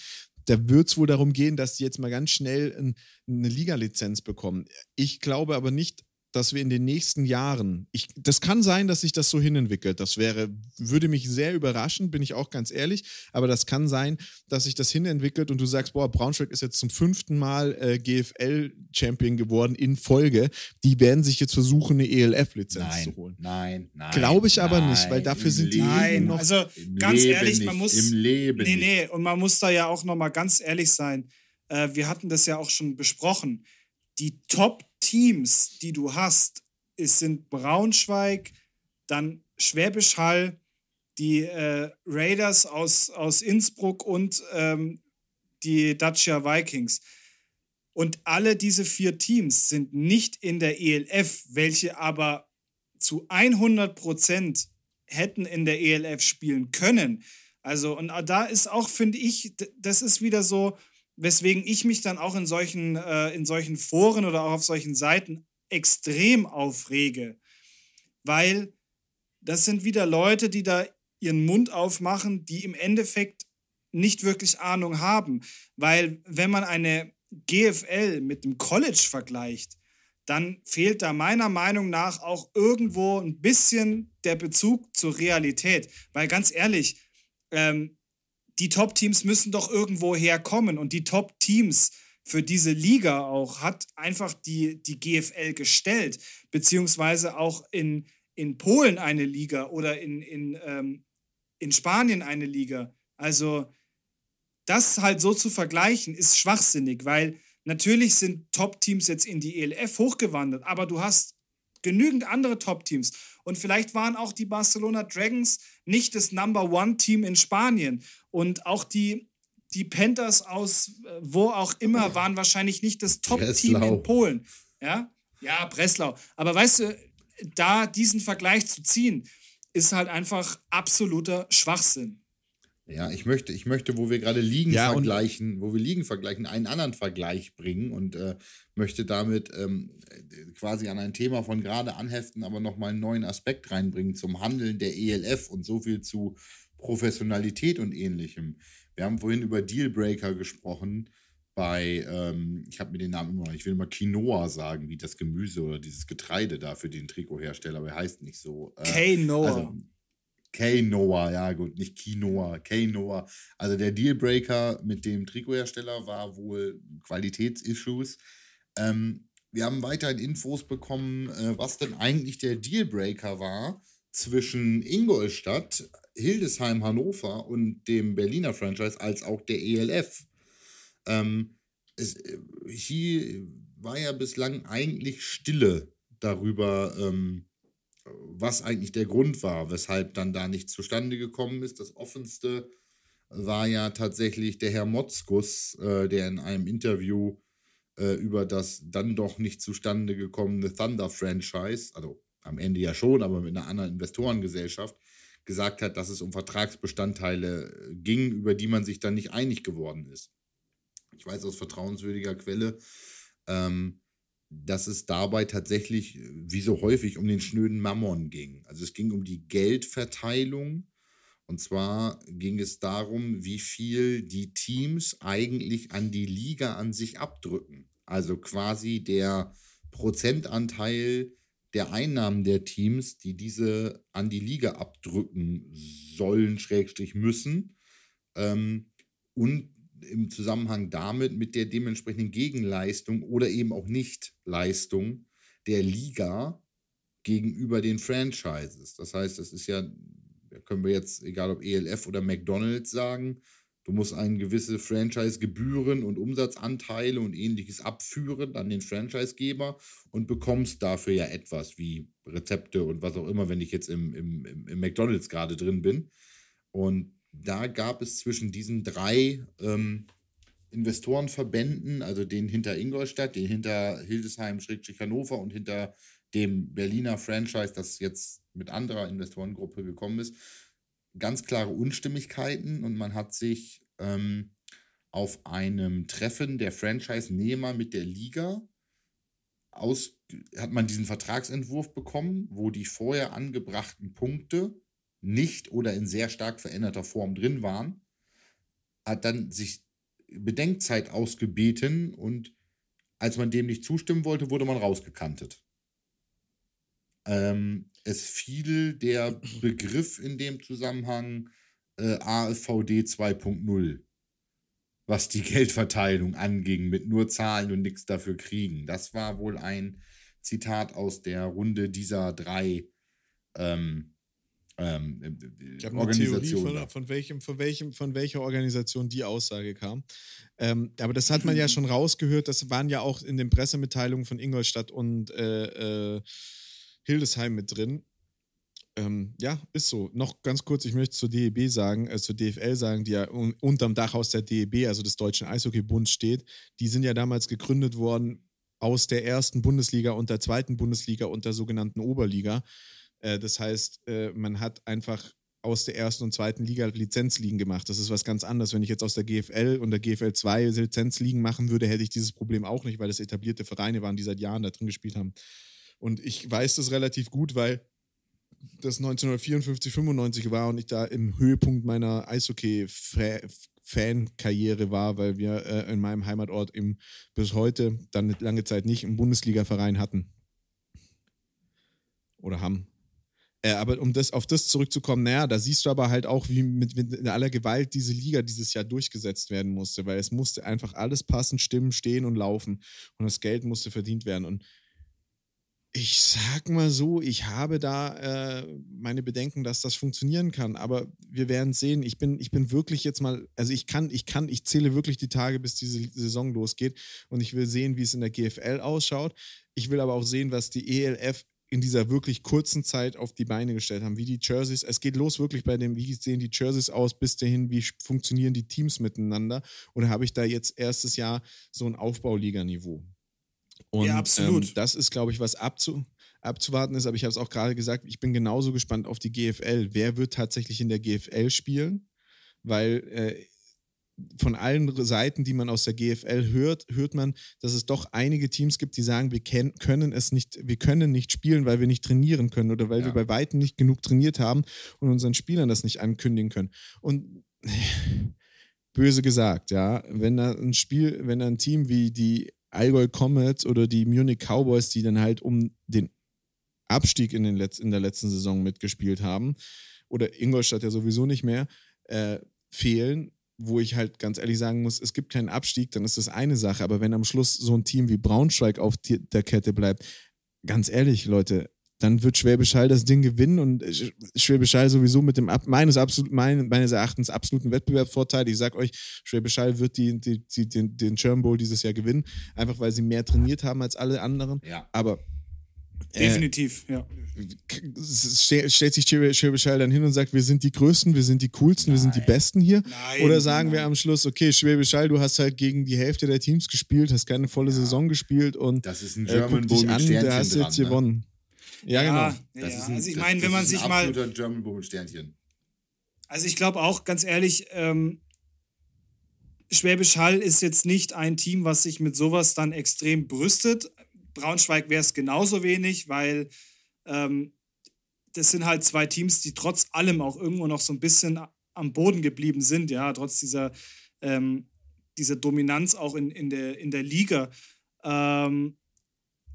Da wird es wohl darum gehen, dass die jetzt mal ganz schnell ein, eine Liga-Lizenz bekommen. Ich glaube aber nicht, dass wir in den nächsten Jahren, ich, das kann sein, dass sich das so hinentwickelt. Das wäre, würde mich sehr überraschen, bin ich auch ganz ehrlich. Aber das kann sein, dass sich das hinentwickelt und du sagst, boah, Braunschweig ist jetzt zum fünften Mal äh, GFL-Champion geworden in Folge. Die werden sich jetzt versuchen, eine ELF-Lizenz nein, zu holen. nein, nein. Glaube ich aber nicht, weil nein, dafür sind die Nein, noch- also ganz Leben ehrlich, nicht, man muss. Im Leben Nee, nee, und man muss da ja auch nochmal ganz ehrlich sein. Äh, wir hatten das ja auch schon besprochen. Die Top-Teams, die du hast, es sind Braunschweig, dann Schwäbisch Hall, die äh, Raiders aus, aus Innsbruck und ähm, die Dacia Vikings. Und alle diese vier Teams sind nicht in der ELF, welche aber zu 100 Prozent hätten in der ELF spielen können. Also, und da ist auch, finde ich, das ist wieder so, weswegen ich mich dann auch in solchen, äh, in solchen Foren oder auch auf solchen Seiten extrem aufrege. Weil das sind wieder Leute, die da ihren Mund aufmachen, die im Endeffekt nicht wirklich Ahnung haben. Weil wenn man eine GFL mit dem College vergleicht, dann fehlt da meiner Meinung nach auch irgendwo ein bisschen der Bezug zur Realität. Weil ganz ehrlich, ähm, die Top-Teams müssen doch irgendwo herkommen und die Top-Teams für diese Liga auch hat einfach die, die GFL gestellt, beziehungsweise auch in, in Polen eine Liga oder in, in, ähm, in Spanien eine Liga. Also das halt so zu vergleichen, ist schwachsinnig, weil natürlich sind Top-Teams jetzt in die ELF hochgewandert, aber du hast genügend andere Top-Teams. Und vielleicht waren auch die Barcelona Dragons nicht das Number One-Team in Spanien. Und auch die, die Panthers aus äh, wo auch immer waren wahrscheinlich nicht das Top-Team in Polen. Ja? ja, Breslau. Aber weißt du, da diesen Vergleich zu ziehen, ist halt einfach absoluter Schwachsinn. Ja, ich möchte, ich möchte, wo wir gerade Ligen ja, vergleichen, wo wir Ligen vergleichen, einen anderen Vergleich bringen und äh, möchte damit ähm, quasi an ein Thema von gerade anheften, aber nochmal einen neuen Aspekt reinbringen zum Handeln der ELF und so viel zu Professionalität und ähnlichem. Wir haben vorhin über Dealbreaker gesprochen bei, ähm, ich habe mir den Namen immer, ich will immer Quinoa sagen, wie das Gemüse oder dieses Getreide da für den Trikothersteller, aber er heißt nicht so. Äh, Quinoa. Also, K-Noah, ja gut, nicht Quinoa, K-Noah. Also der Dealbreaker mit dem Trikothersteller war wohl Qualitätsissues. Ähm, wir haben weiterhin Infos bekommen, äh, was denn eigentlich der Dealbreaker war zwischen Ingolstadt, Hildesheim, Hannover und dem Berliner Franchise als auch der ELF. Ähm, es, äh, hier war ja bislang eigentlich Stille darüber, ähm, was eigentlich der Grund war, weshalb dann da nicht zustande gekommen ist. Das offenste war ja tatsächlich der Herr Motzkus, äh, der in einem Interview äh, über das dann doch nicht zustande gekommene Thunder-Franchise, also am Ende ja schon, aber mit einer anderen Investorengesellschaft, gesagt hat, dass es um Vertragsbestandteile ging, über die man sich dann nicht einig geworden ist. Ich weiß aus vertrauenswürdiger Quelle, ähm, dass es dabei tatsächlich, äh, wie so häufig, um den schnöden Mammon ging. Also es ging um die Geldverteilung. Und zwar ging es darum, wie viel die Teams eigentlich an die Liga an sich abdrücken. Also quasi der Prozentanteil der Einnahmen der Teams, die diese an die Liga abdrücken sollen, schrägstrich müssen. Ähm, und im Zusammenhang damit mit der dementsprechenden Gegenleistung oder eben auch Nichtleistung der Liga gegenüber den Franchises. Das heißt, das ist ja, können wir jetzt, egal ob ELF oder McDonalds sagen, du musst eine gewisse Franchise-Gebühren und Umsatzanteile und ähnliches abführen an den Franchisegeber und bekommst dafür ja etwas wie Rezepte und was auch immer, wenn ich jetzt im, im, im McDonalds gerade drin bin. Und da gab es zwischen diesen drei ähm, Investorenverbänden, also den hinter Ingolstadt, den hinter Hildesheim-Hannover und hinter dem Berliner Franchise, das jetzt mit anderer Investorengruppe gekommen ist, ganz klare Unstimmigkeiten und man hat sich ähm, auf einem Treffen der Franchise-Nehmer mit der Liga aus, hat man diesen Vertragsentwurf bekommen, wo die vorher angebrachten Punkte nicht oder in sehr stark veränderter Form drin waren, hat dann sich Bedenkzeit ausgebeten und als man dem nicht zustimmen wollte, wurde man rausgekantet. Ähm, es fiel der Begriff in dem Zusammenhang äh, AVD 2.0, was die Geldverteilung anging, mit nur Zahlen und nichts dafür kriegen. Das war wohl ein Zitat aus der Runde dieser drei ähm, ähm, ich habe eine Theorie von, von, welchem, von, welchem, von welcher Organisation die Aussage kam. Ähm, aber das hat man ja schon rausgehört. Das waren ja auch in den Pressemitteilungen von Ingolstadt und äh, äh, Hildesheim mit drin. Ähm, ja, ist so. Noch ganz kurz, ich möchte zur DEB sagen, äh, zur DFL sagen, die ja un unterm Dach aus der DEB, also des Deutschen Eishockeybunds, steht. Die sind ja damals gegründet worden aus der ersten Bundesliga und der zweiten Bundesliga und der sogenannten Oberliga. Äh, das heißt, äh, man hat einfach aus der ersten und zweiten Liga Lizenzligen gemacht. Das ist was ganz anderes. Wenn ich jetzt aus der GFL und der GFL 2 Lizenzligen machen würde, hätte ich dieses Problem auch nicht, weil das etablierte Vereine waren, die seit Jahren da drin gespielt haben. Und ich weiß das relativ gut, weil das 1954, 95 war und ich da im Höhepunkt meiner Eishockey-Fan-Karriere war, weil wir äh, in meinem Heimatort eben bis heute dann lange Zeit nicht einen Bundesliga-Verein hatten. Oder haben. Äh, aber um das, auf das zurückzukommen, naja, da siehst du aber halt auch, wie mit, mit aller Gewalt diese Liga dieses Jahr durchgesetzt werden musste, weil es musste einfach alles passen, stimmen, stehen und laufen. Und das Geld musste verdient werden. Und ich sag mal so, ich habe da äh, meine Bedenken, dass das funktionieren kann, aber wir werden sehen. Ich bin, ich bin wirklich jetzt mal, also ich kann, ich kann, ich zähle wirklich die Tage, bis diese Saison losgeht und ich will sehen, wie es in der GFL ausschaut. Ich will aber auch sehen, was die ELF in dieser wirklich kurzen Zeit auf die Beine gestellt haben, wie die Jerseys, es geht los wirklich bei dem, wie sehen die Jerseys aus, bis dahin, wie funktionieren die Teams miteinander oder habe ich da jetzt erstes Jahr so ein Aufbauliganiveau? Und ja, absolut. Ähm, das ist, glaube ich, was abzu, abzuwarten ist, aber ich habe es auch gerade gesagt, ich bin genauso gespannt auf die GFL. Wer wird tatsächlich in der GFL spielen? Weil äh, von allen Seiten, die man aus der GFL hört, hört man, dass es doch einige Teams gibt, die sagen, wir können es nicht, wir können nicht spielen, weil wir nicht trainieren können oder weil ja. wir bei weitem nicht genug trainiert haben und unseren Spielern das nicht ankündigen können. Und böse gesagt, ja, wenn da ein Spiel, wenn da ein Team wie die Allgäu Comets oder die Munich Cowboys, die dann halt um den Abstieg in, den Letz-, in der letzten Saison mitgespielt haben, oder Ingolstadt ja sowieso nicht mehr, äh, fehlen, wo ich halt ganz ehrlich sagen muss, es gibt keinen Abstieg, dann ist das eine Sache. Aber wenn am Schluss so ein Team wie Braunschweig auf der Kette bleibt, ganz ehrlich, Leute, dann wird Schwäbisch Hall das Ding gewinnen und Schwäbisch Hall sowieso mit dem meines, absolut, meines Erachtens absoluten Wettbewerbsvorteil. Ich sag euch, Schwäbisch Hall wird die, die, die, den, den German Bowl dieses Jahr gewinnen, einfach weil sie mehr trainiert haben als alle anderen. Ja. Aber Definitiv, äh, ja. Stellt sich Schwäbisch Hall dann hin und sagt, wir sind die Größten, wir sind die Coolsten, Nein. wir sind die Besten hier? Nein, Oder sagen Nein. wir am Schluss, okay, Schwäbisch Hall, du hast halt gegen die Hälfte der Teams gespielt, hast keine volle ja. Saison gespielt und das ist ein äh, German äh, dich an, der hast dran, jetzt ne? gewonnen. Ja, ja genau. Ja, ein, also ich meine, wenn man sich mal. German Bowl Sternchen. Also ich glaube auch, ganz ehrlich, ähm, Schwäbisch Hall ist jetzt nicht ein Team, was sich mit sowas dann extrem brüstet. Braunschweig wäre es genauso wenig, weil ähm, das sind halt zwei Teams, die trotz allem auch irgendwo noch so ein bisschen am Boden geblieben sind, ja, trotz dieser, ähm, dieser Dominanz auch in, in, der, in der Liga. Ähm,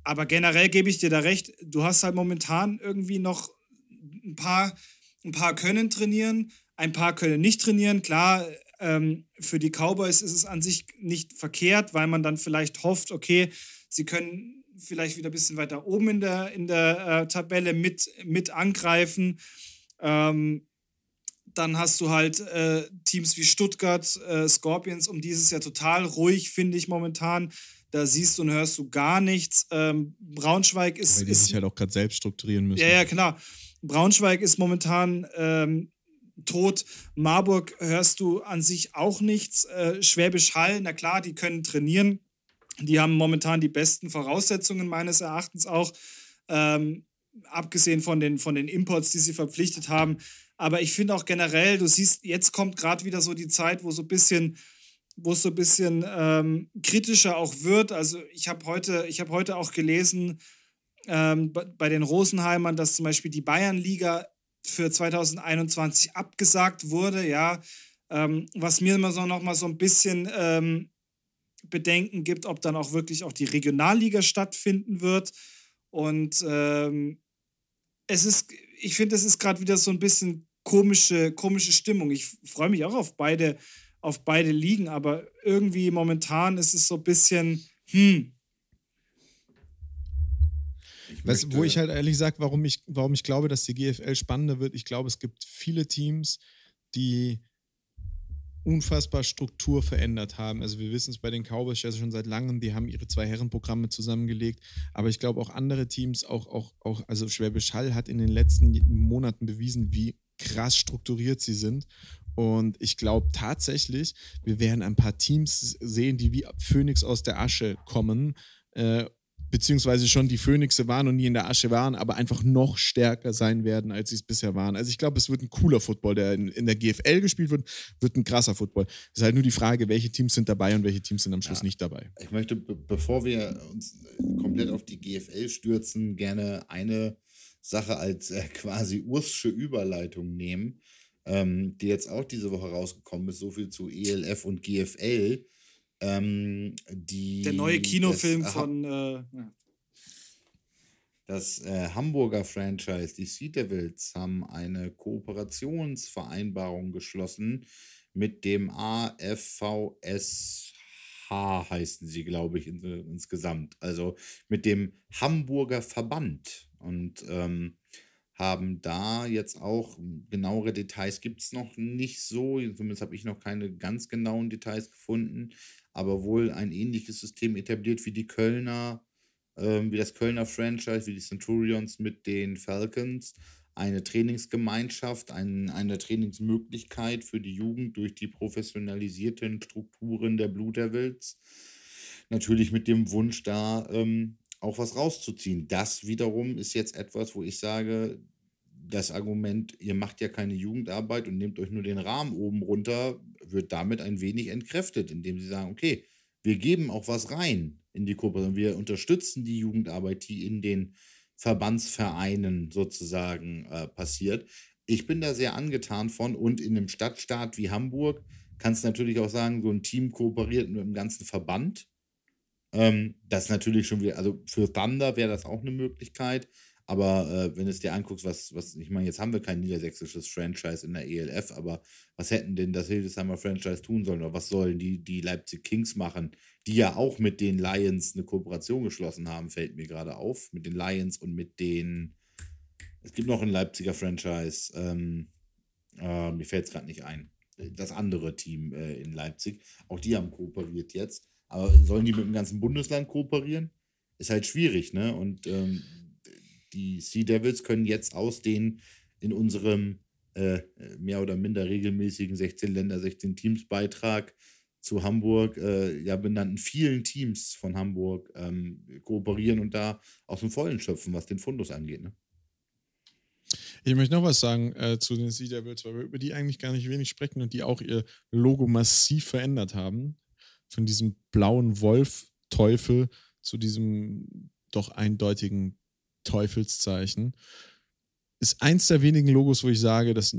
aber generell gebe ich dir da recht, du hast halt momentan irgendwie noch ein paar, ein paar können trainieren, ein paar können nicht trainieren. Klar, ähm, für die Cowboys ist es an sich nicht verkehrt, weil man dann vielleicht hofft, okay, sie können vielleicht wieder ein bisschen weiter oben in der, in der äh, Tabelle mit, mit angreifen. Ähm, dann hast du halt äh, Teams wie Stuttgart, äh, Scorpions, um dieses Jahr total ruhig, finde ich momentan. Da siehst du und hörst du gar nichts. Ähm, Braunschweig ist. Weil die ist, sich halt auch gerade selbst strukturieren müssen. Ja, ja, klar. Braunschweig ist momentan ähm, tot. Marburg hörst du an sich auch nichts. Äh, Schwäbisch Hall, na klar, die können trainieren. Die haben momentan die besten Voraussetzungen meines Erachtens auch, ähm, abgesehen von den, von den Imports, die sie verpflichtet haben. Aber ich finde auch generell, du siehst, jetzt kommt gerade wieder so die Zeit, wo so ein bisschen wo es so ein bisschen ähm, kritischer auch wird. Also ich habe heute, ich heute auch gelesen ähm, bei den Rosenheimern, dass zum Beispiel die Bayernliga für 2021 abgesagt wurde, ja, ähm, was mir immer so noch mal so ein bisschen ähm, Bedenken gibt, ob dann auch wirklich auch die Regionalliga stattfinden wird. Und ähm, es ist, ich finde, es ist gerade wieder so ein bisschen komische, komische Stimmung. Ich freue mich auch auf beide, auf beide Ligen, aber irgendwie momentan ist es so ein bisschen, hm. Weißt, wo ich halt ehrlich sage, warum ich, warum ich glaube, dass die GFL spannender wird, ich glaube, es gibt viele Teams, die unfassbar Struktur verändert haben. Also wir wissen es bei den Cowboys ja schon seit langem, die haben ihre zwei Herrenprogramme zusammengelegt, aber ich glaube auch andere Teams, auch, auch, auch, also Schwäbisch Hall hat in den letzten Monaten bewiesen, wie krass strukturiert sie sind. Und ich glaube tatsächlich, wir werden ein paar Teams sehen, die wie Phönix aus der Asche kommen äh, beziehungsweise schon die Phönixe waren und nie in der Asche waren, aber einfach noch stärker sein werden, als sie es bisher waren. Also ich glaube, es wird ein cooler Football, der in, in, der GFL gespielt wird, wird ein krasser Football. Es ist halt nur die Frage, welche Teams sind dabei und welche Teams sind am Schluss ja. nicht dabei. Ich möchte, bevor wir uns komplett auf die GFL stürzen, gerne eine Sache als äh, quasi ursche Überleitung nehmen, ähm, die jetzt auch diese Woche rausgekommen ist, so viel zu ELF und GFL ähm, die, Der neue Kinofilm das, von. Äh, ja. Das äh, Hamburger Franchise, die Sea Devils, haben eine Kooperationsvereinbarung geschlossen mit dem AFVSH, heißen sie, glaube ich, in, insgesamt. Also mit dem Hamburger Verband. Und ähm, haben da jetzt auch genauere Details gibt es noch nicht so. Zumindest habe ich noch keine ganz genauen Details gefunden aber wohl ein ähnliches System etabliert wie die Kölner ähm, wie das Kölner Franchise, wie die Centurions mit den Falcons, eine Trainingsgemeinschaft, ein, eine Trainingsmöglichkeit für die Jugend durch die professionalisierten Strukturen der Blue Devils. Natürlich mit dem Wunsch, da ähm, auch was rauszuziehen. Das wiederum ist jetzt etwas, wo ich sage, das Argument, ihr macht ja keine Jugendarbeit und nehmt euch nur den Rahmen oben runter, wird damit ein wenig entkräftet, indem sie sagen, okay, wir geben auch was rein in die Kooperation, wir unterstützen die Jugendarbeit, die in den Verbandsvereinen sozusagen äh, passiert. Ich bin da sehr angetan von und in einem Stadtstaat wie Hamburg kannst natürlich auch sagen, so ein Team kooperiert mit dem ganzen Verband. Ähm, das ist natürlich schon wieder, also für Thunder wäre das auch eine Möglichkeit. Aber äh, wenn du es dir anguckst, was, was, ich meine, jetzt haben wir kein niedersächsisches Franchise in der ELF, aber was hätten denn das Hildesheimer Franchise tun sollen? Oder was sollen die, die Leipzig Kings machen, die ja auch mit den Lions eine Kooperation geschlossen haben, fällt mir gerade auf. Mit den Lions und mit den. Es gibt noch ein Leipziger Franchise, ähm, äh, mir fällt es gerade nicht ein. Das andere Team äh, in Leipzig. Auch die haben kooperiert jetzt. Aber sollen die mit dem ganzen Bundesland kooperieren? Ist halt schwierig, ne? Und ähm, die Sea Devils können jetzt aus den in unserem äh, mehr oder minder regelmäßigen 16 Länder, 16 Teams Beitrag zu Hamburg, äh, ja benannten vielen Teams von Hamburg ähm, kooperieren und da aus dem Vollen schöpfen, was den Fundus angeht. Ne? Ich möchte noch was sagen äh, zu den Sea Devils, weil wir über die eigentlich gar nicht wenig sprechen und die auch ihr Logo massiv verändert haben. Von diesem blauen Wolf-Teufel zu diesem doch eindeutigen Teufelszeichen. Ist eins der wenigen Logos, wo ich sage, dass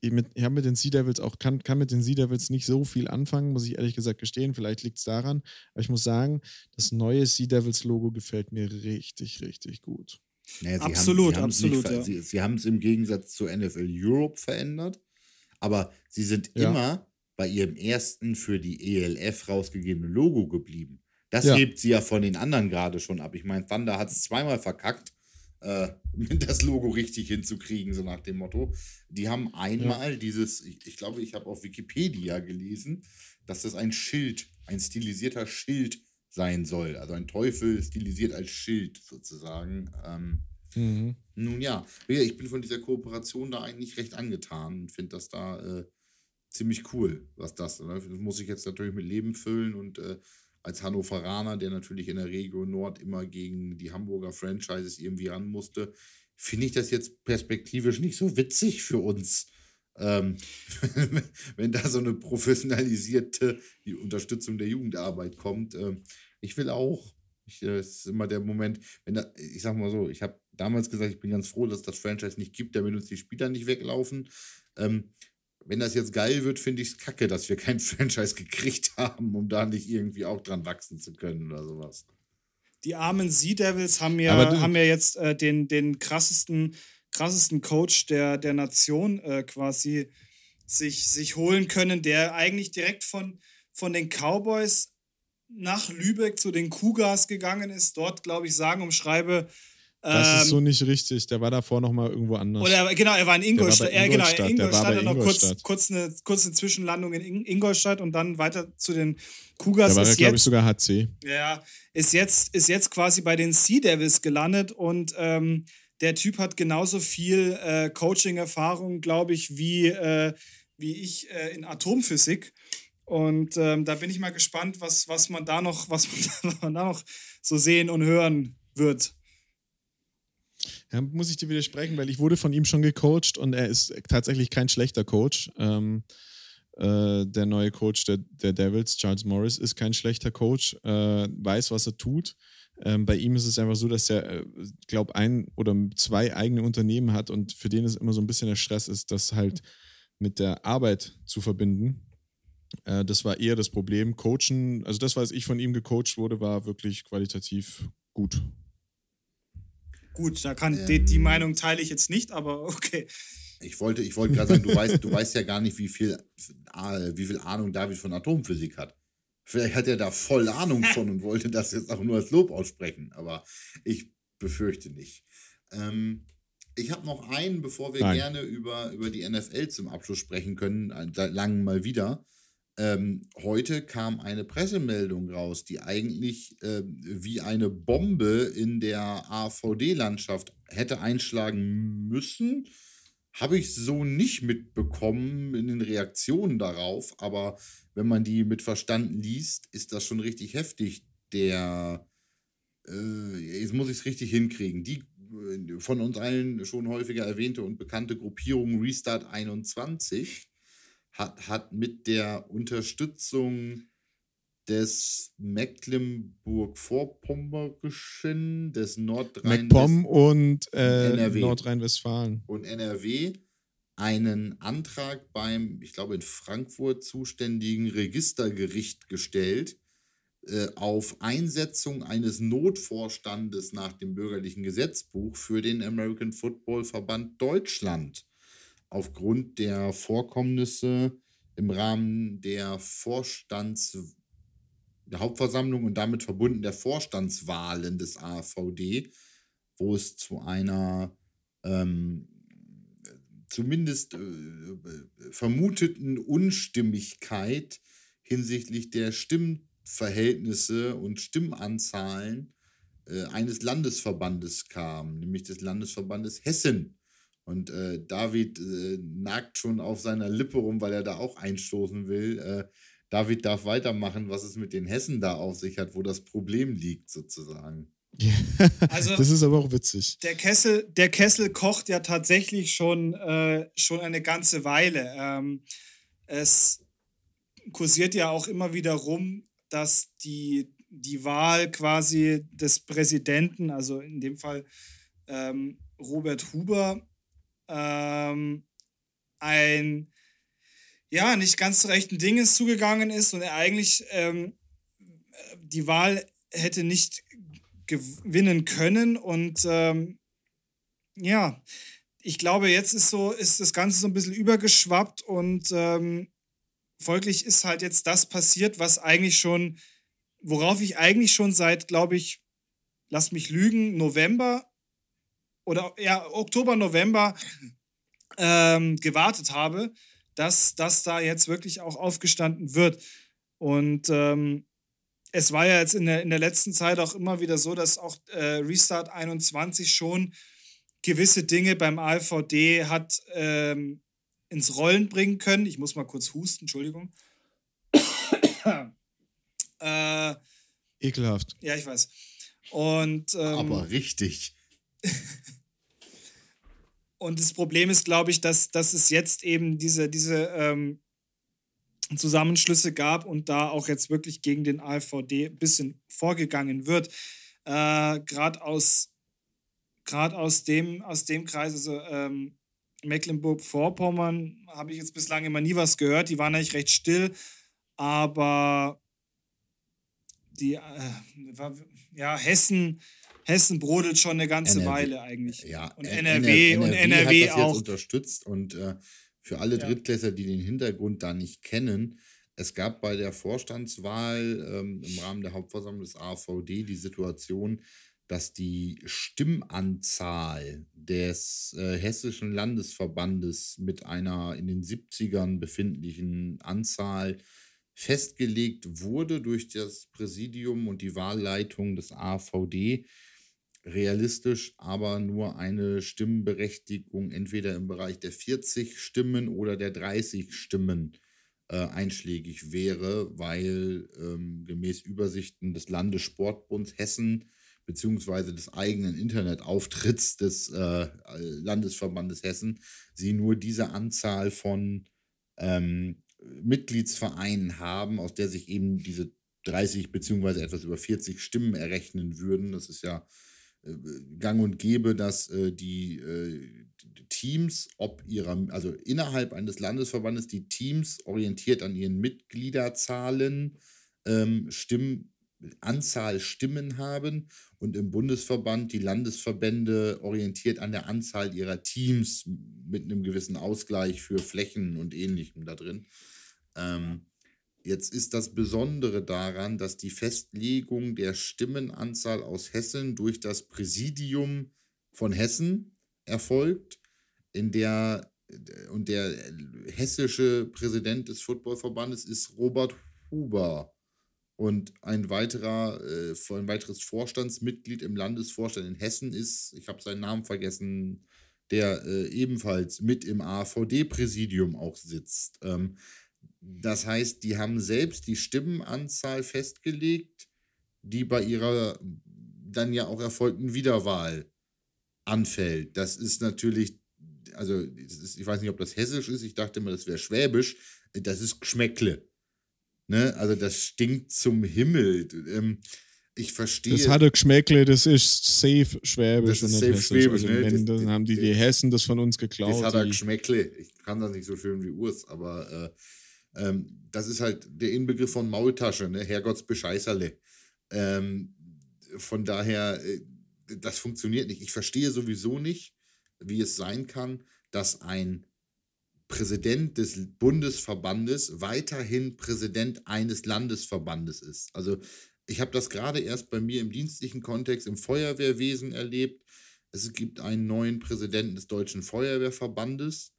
ich, mit, ich habe mit den Sea Devils auch, kann, kann mit den Sea Devils nicht so viel anfangen, muss ich ehrlich gesagt gestehen. Vielleicht liegt es daran. Aber ich muss sagen, das neue Sea Devils Logo gefällt mir richtig, richtig gut. Naja, absolut, haben, sie absolut. Ja. Sie, sie haben es im Gegensatz zu NFL Europe verändert, aber sie sind ja. immer bei ihrem ersten für die ELF rausgegebenen Logo geblieben. Das ja. hebt sie ja von den anderen gerade schon ab. Ich meine, Thunder hat es zweimal verkackt, äh, das Logo richtig hinzukriegen, so nach dem Motto. Die haben einmal ja. dieses, ich, ich, glaube, ich habe auf Wikipedia gelesen, dass das ein Schild, ein stilisierter Schild sein soll. Also ein Teufel stilisiert als Schild sozusagen. Ähm, mhm. Nun ja, ich bin von dieser Kooperation da eigentlich recht angetan und finde das da äh, ziemlich cool, was das. Ne? Das muss ich jetzt natürlich mit Leben füllen und äh, als Hannoveraner, der natürlich in der Region Nord immer gegen die Hamburger Franchises irgendwie ran musste, finde ich das jetzt perspektivisch nicht so witzig für uns. Ähm, wenn da so eine professionalisierte Unterstützung der Jugendarbeit kommt. Ähm, ich will auch. Ich, das äh, ist immer der Moment, wenn da, ich sag mal so, ich habe damals gesagt, ich bin ganz froh, dass das Franchise nicht gibt, damit uns die Spieler nicht weglaufen. Ähm, wenn das jetzt geil wird, finde ich es kacke, dass wir kein Franchise gekriegt haben, um da nicht irgendwie auch dran wachsen zu können oder sowas. Die armen Sea Devils haben ja, haben ja jetzt äh, den, den krassesten, krassesten Coach der, der Nation äh, quasi sich, sich holen können, der eigentlich direkt von, von den Cowboys nach Lübeck zu den Cougars gegangen ist, dort, glaube ich, sagen und schreibe, das ähm, ist so nicht richtig. Der war davor noch mal irgendwo anders. Oder genau, er war in Ingolstadt. Er, genau, in Ingolstadt, der war noch kurz, kurz, eine, kurz eine Zwischenlandung in Ingolstadt und dann weiter zu den Cougars. Da war er, glaube ich, sogar HC. Ja, ist jetzt, ist jetzt quasi bei den Sea Devils gelandet und ähm, der Typ hat genauso viel äh, Coaching-Erfahrung, glaube ich, wie, äh, wie ich äh, in Atomphysik. Und ähm, da bin ich mal gespannt, was, was man da noch, was man da noch so sehen und hören wird. Ja, muss ich dir widersprechen, weil ich wurde von ihm schon gecoacht und er ist tatsächlich kein schlechter Coach. Ähm, äh, der neue Coach der, der Devils, Charles Morris, ist kein schlechter Coach, äh, weiß, was er tut. Ähm, bei ihm ist es einfach so, dass er, äh, glaube ein oder zwei eigene Unternehmen hat und für den es immer so ein bisschen der Stress ist, das halt mit der Arbeit zu verbinden. Äh, das war eher das Problem. Coachen, also das, was ich von ihm gecoacht wurde, war wirklich qualitativ gut. Gut, da kann ähm, die, die, Meinung teile ich jetzt nicht, aber okay. Ich wollte, ich wollte gerade sagen, du weißt, du weißt ja gar nicht, wie viel, wie viel Ahnung David von Atomphysik hat. Vielleicht hat er da voll Ahnung von und wollte das jetzt auch nur als Lob aussprechen, aber ich befürchte nicht. Ähm, ich habe noch einen, bevor wir Nein. gerne über, über die NFL zum Abschluss sprechen können, seit langem mal wieder. Ähm, heute kam eine Pressemeldung raus, die eigentlich äh, wie eine Bombe in der AVD-Landschaft hätte einschlagen müssen. Habe ich so nicht mitbekommen in den Reaktionen darauf, aber wenn man die mit Verstand liest, ist das schon richtig heftig. Der, äh, jetzt muss ich es richtig hinkriegen, die äh, von uns allen schon häufiger erwähnte und bekannte Gruppierung Restart 21 hat, hat mit der Unterstützung des Mecklenburg-Vorpommerischen, des Nordrhein MacPom und äh, Nordrhein-Westfalen. Und NRW einen Antrag beim, ich glaube in Frankfurt zuständigen Registergericht gestellt äh, auf Einsetzung eines Notvorstandes nach dem bürgerlichen Gesetzbuch für den American Football Verband Deutschland aufgrund der Vorkommnisse im Rahmen der Vorstands der Hauptversammlung und damit verbunden der Vorstandswahlen des AVD, wo es zu einer ähm, zumindest äh, vermuteten Unstimmigkeit hinsichtlich der Stimmverhältnisse und Stimmanzahlen äh, eines Landesverbandes kam, nämlich des Landesverbandes Hessen. Und äh, David äh, nagt schon auf seiner Lippe rum, weil er da auch einstoßen will. Äh, David darf weitermachen, was es mit den Hessen da auf sich hat, wo das Problem liegt, sozusagen. also, das ist aber auch witzig. Der Kessel, der Kessel kocht ja tatsächlich schon, äh, schon eine ganze Weile. Ähm, es kursiert ja auch immer wieder rum, dass die, die Wahl quasi des Präsidenten, also in dem Fall ähm, Robert Huber, ähm, ein ja nicht ganz zu rechten Dinges zugegangen ist und er eigentlich ähm, die Wahl hätte nicht gewinnen können und ähm, ja ich glaube jetzt ist so ist das Ganze so ein bisschen übergeschwappt und ähm, folglich ist halt jetzt das passiert was eigentlich schon worauf ich eigentlich schon seit glaube ich lass mich lügen November oder ja, Oktober, November ähm, gewartet habe, dass das da jetzt wirklich auch aufgestanden wird. Und ähm, es war ja jetzt in der, in der letzten Zeit auch immer wieder so, dass auch äh, Restart 21 schon gewisse Dinge beim AVD hat ähm, ins Rollen bringen können. Ich muss mal kurz husten, Entschuldigung. äh, Ekelhaft. Ja, ich weiß. Und, ähm, Aber richtig. Und das Problem ist, glaube ich, dass, dass es jetzt eben diese, diese ähm, Zusammenschlüsse gab und da auch jetzt wirklich gegen den AfVD ein bisschen vorgegangen wird. Äh, Gerade aus, aus, dem, aus dem Kreis, also ähm, Mecklenburg-Vorpommern, habe ich jetzt bislang immer nie was gehört. Die waren eigentlich recht still, aber die, äh, ja, Hessen Hessen brodelt schon eine ganze NRW, Weile eigentlich. Ja, und NRW, NRW und NRW das auch. Jetzt unterstützt und äh, für alle ja. Drittklässler, die den Hintergrund da nicht kennen, es gab bei der Vorstandswahl ähm, im Rahmen der Hauptversammlung des AVD die Situation, dass die Stimmanzahl des äh, Hessischen Landesverbandes mit einer in den 70ern befindlichen Anzahl festgelegt wurde durch das Präsidium und die Wahlleitung des AVD realistisch aber nur eine Stimmenberechtigung entweder im Bereich der 40 Stimmen oder der 30 Stimmen äh, einschlägig wäre, weil ähm, gemäß Übersichten des Landessportbunds Hessen beziehungsweise des eigenen Internetauftritts des äh, Landesverbandes Hessen sie nur diese Anzahl von ähm, Mitgliedsvereinen haben, aus der sich eben diese 30 beziehungsweise etwas über 40 Stimmen errechnen würden. Das ist ja gang und gäbe, dass äh, die, äh, Teams, ob ihrer, also innerhalb eines Landesverbandes, die Teams orientiert an ihren Mitgliederzahlen ähm, Stimmen, Anzahl Stimmen haben und im Bundesverband die Landesverbände orientiert an der Anzahl ihrer Teams mit einem gewissen Ausgleich für Flächen und ähnlichem da drin. Ähm, Jetzt ist das Besondere daran, dass die Festlegung der Stimmenanzahl aus Hessen durch das Präsidium von Hessen erfolgt, in der und der hessische Präsident des Footballverbandes ist Robert Huber. Und ein weiterer, äh, ein weiteres Vorstandsmitglied im Landesvorstand in Hessen ist, ich habe seinen Namen vergessen, der äh, ebenfalls mit im AVD-Präsidium auch sitzt. Das heißt, die haben selbst die Stimmenanzahl festgelegt, die bei ihrer dann ja auch erfolgten Wiederwahl anfällt. Das ist natürlich, also ich weiß nicht, ob das hessisch ist, ich dachte immer, das wäre schwäbisch. Das ist Geschmäckle. Ne? Also das stinkt zum Himmel. Ähm, ich verstehe. Das hatte Geschmäckle, das ist safe schwäbisch. Das ist safe schwäbisch, also, ne? Das, dann haben die, die Hessen das von uns geklaut. Das hat er Geschmäckle. Ich kann das nicht so schön wie Urs, aber äh, ähm, das ist halt der Inbegriff von Maultasche, ne? Herrgotts Bescheißerle. Ähm, von daher, äh, das funktioniert nicht. Ich verstehe sowieso nicht, wie es sein kann, dass ein Präsident des Bundesverbandes weiterhin Präsident eines Landesverbandes ist. Also ich habe das gerade erst bei mir im dienstlichen Kontext im Feuerwehrwesen erlebt. Es gibt einen neuen Präsidenten des Deutschen Feuerwehrverbandes.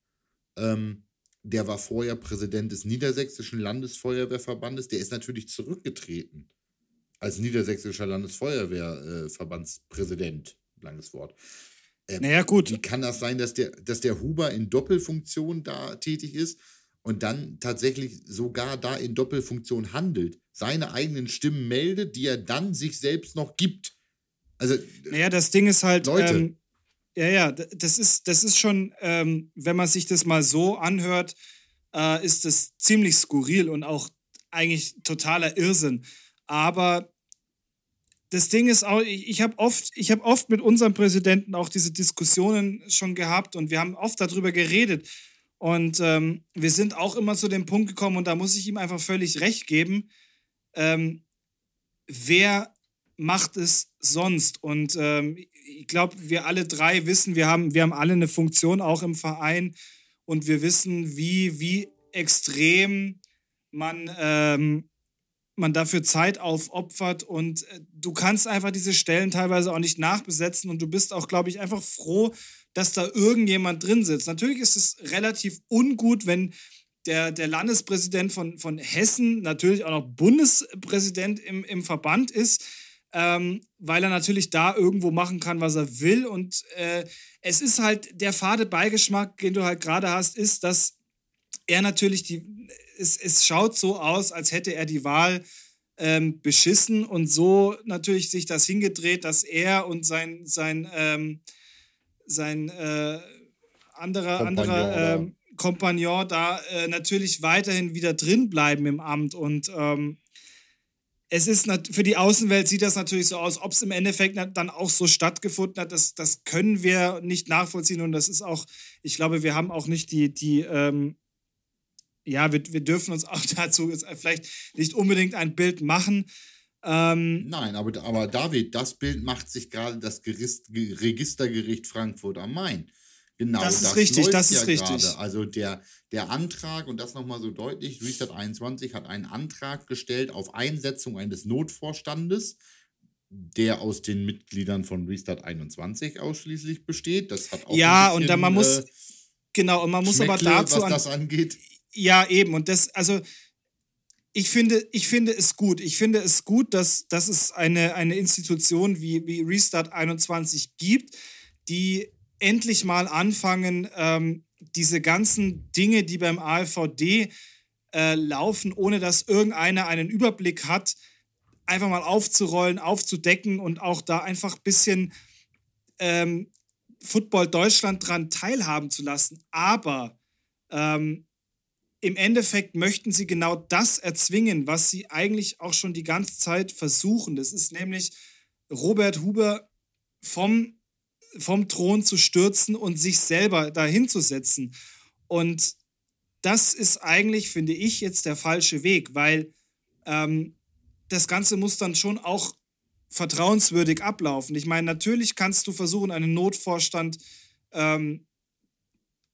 Ähm, der war vorher Präsident des Niedersächsischen Landesfeuerwehrverbandes. Der ist natürlich zurückgetreten als Niedersächsischer Landesfeuerwehrverbandspräsident. Äh, langes Wort. Äh, naja, gut. Wie kann das sein, dass der, dass der Huber in Doppelfunktion da tätig ist und dann tatsächlich sogar da in Doppelfunktion handelt, seine eigenen Stimmen meldet, die er dann sich selbst noch gibt? Also, naja, das Ding ist halt. Leute. Ähm, ja, ja, das ist, das ist schon, ähm, wenn man sich das mal so anhört, äh, ist das ziemlich skurril und auch eigentlich totaler Irrsinn. Aber das Ding ist auch, ich, ich habe oft, hab oft mit unserem Präsidenten auch diese Diskussionen schon gehabt und wir haben oft darüber geredet. Und ähm, wir sind auch immer zu dem Punkt gekommen, und da muss ich ihm einfach völlig recht geben, ähm, wer macht es sonst? Und ähm, ich glaube, wir alle drei wissen, wir haben, wir haben alle eine Funktion auch im Verein und wir wissen, wie, wie extrem man ähm, man dafür Zeit aufopfert und äh, du kannst einfach diese Stellen teilweise auch nicht nachbesetzen und du bist auch, glaube ich, einfach froh, dass da irgendjemand drin sitzt. Natürlich ist es relativ ungut, wenn der, der Landespräsident von, von Hessen natürlich auch noch Bundespräsident im, im Verband ist, ähm, weil er natürlich da irgendwo machen kann, was er will. Und äh, es ist halt der fade Beigeschmack, den du halt gerade hast, ist, dass er natürlich die, es, es schaut so aus, als hätte er die Wahl ähm, beschissen und so natürlich sich das hingedreht, dass er und sein, sein, ähm, sein äh, anderer, Kompagnon, anderer ähm, Kompagnon da äh, natürlich weiterhin wieder drin bleiben im Amt. Und ähm, es ist für die Außenwelt sieht das natürlich so aus, ob es im Endeffekt dann auch so stattgefunden hat, das, das können wir nicht nachvollziehen. Und das ist auch, ich glaube, wir haben auch nicht die, die ähm, ja, wir, wir dürfen uns auch dazu vielleicht nicht unbedingt ein Bild machen. Ähm, Nein, aber, aber David, das Bild macht sich gerade das Gerist, Registergericht Frankfurt am Main. Genau, das ist das richtig, das ist ja richtig. Grade. Also der, der Antrag, und das nochmal so deutlich, Restart 21 hat einen Antrag gestellt auf Einsetzung eines Notvorstandes, der aus den Mitgliedern von Restart 21 ausschließlich besteht. Das hat auch ja, bisschen, und dann man muss, äh, genau, und man muss aber dazu. Was das angeht. Ja, eben. Und das, also ich finde, ich finde es gut. Ich finde es gut, dass, dass es eine, eine Institution wie, wie Restart 21 gibt, die endlich mal anfangen, ähm, diese ganzen Dinge, die beim ALVD äh, laufen, ohne dass irgendeiner einen Überblick hat, einfach mal aufzurollen, aufzudecken und auch da einfach ein bisschen ähm, Football Deutschland dran teilhaben zu lassen. Aber ähm, im Endeffekt möchten sie genau das erzwingen, was sie eigentlich auch schon die ganze Zeit versuchen. Das ist nämlich Robert Huber vom, vom Thron zu stürzen und sich selber dahin zu setzen. Und das ist eigentlich, finde ich, jetzt der falsche Weg, weil ähm, das Ganze muss dann schon auch vertrauenswürdig ablaufen. Ich meine, natürlich kannst du versuchen, einen Notvorstand ähm,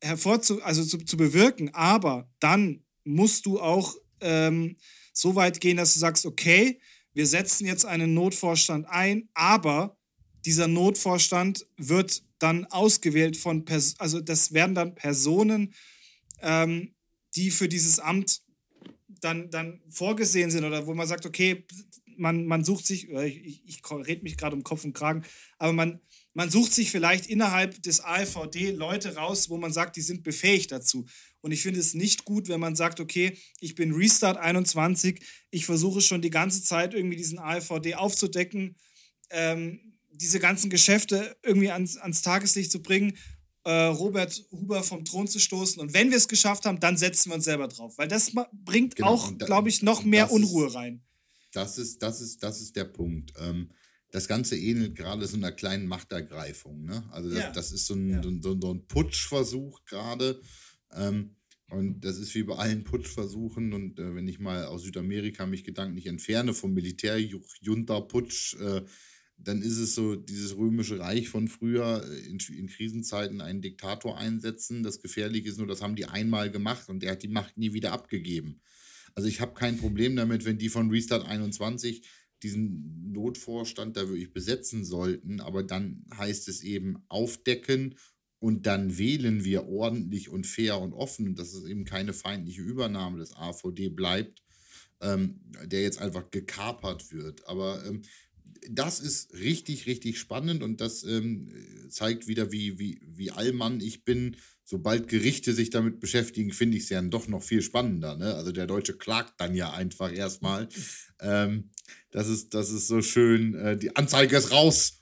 hervorzu, also zu, zu bewirken, aber dann musst du auch ähm, so weit gehen, dass du sagst, okay, wir setzen jetzt einen Notvorstand ein, aber dieser Notvorstand wird dann ausgewählt von, Pers also das werden dann Personen, ähm, die für dieses Amt dann, dann vorgesehen sind oder wo man sagt, okay, man, man sucht sich, ich, ich, ich rede mich gerade um Kopf und Kragen, aber man, man sucht sich vielleicht innerhalb des AfVD Leute raus, wo man sagt, die sind befähigt dazu. Und ich finde es nicht gut, wenn man sagt, okay, ich bin Restart 21, ich versuche schon die ganze Zeit irgendwie diesen AfVD aufzudecken, ähm, diese ganzen Geschäfte irgendwie ans, ans Tageslicht zu bringen, äh, Robert Huber vom Thron zu stoßen. Und wenn wir es geschafft haben, dann setzen wir uns selber drauf. Weil das bringt genau, auch, glaube ich, noch mehr Unruhe ist, rein. Das ist, das ist, das ist der Punkt. Ähm, das Ganze ähnelt gerade so einer kleinen Machtergreifung. Ne? Also das, ja. das ist so ein, ja. so, so ein Putschversuch gerade. Ähm, und das ist wie bei allen Putschversuchen. Und äh, wenn ich mal aus Südamerika mich gedanklich entferne vom Militärjunta-Putsch, äh, dann ist es so dieses römische Reich von früher äh, in, in, Krisenzeiten einen Diktator einsetzen. Das Gefährliche ist nur, das haben die einmal gemacht und der hat die Macht nie wieder abgegeben. Also ich habe kein Problem damit, wenn die von Restart 21 diesen Notvorstand da wirklich besetzen sollten, aber dann heißt es eben aufdecken und dann wählen wir ordentlich und fair und offen dass es eben keine feindliche Übernahme des AVD bleibt, ähm, der jetzt einfach gekapert wird. Aber ähm, das ist richtig, richtig spannend und das ähm, zeigt wieder, wie, wie, wie allmann ich bin. Sobald Gerichte sich damit beschäftigen, finde ich es ja doch noch viel spannender. Ne? Also der Deutsche klagt dann ja einfach erstmal. Ähm, das, ist, das ist so schön. Äh, die Anzeige ist raus.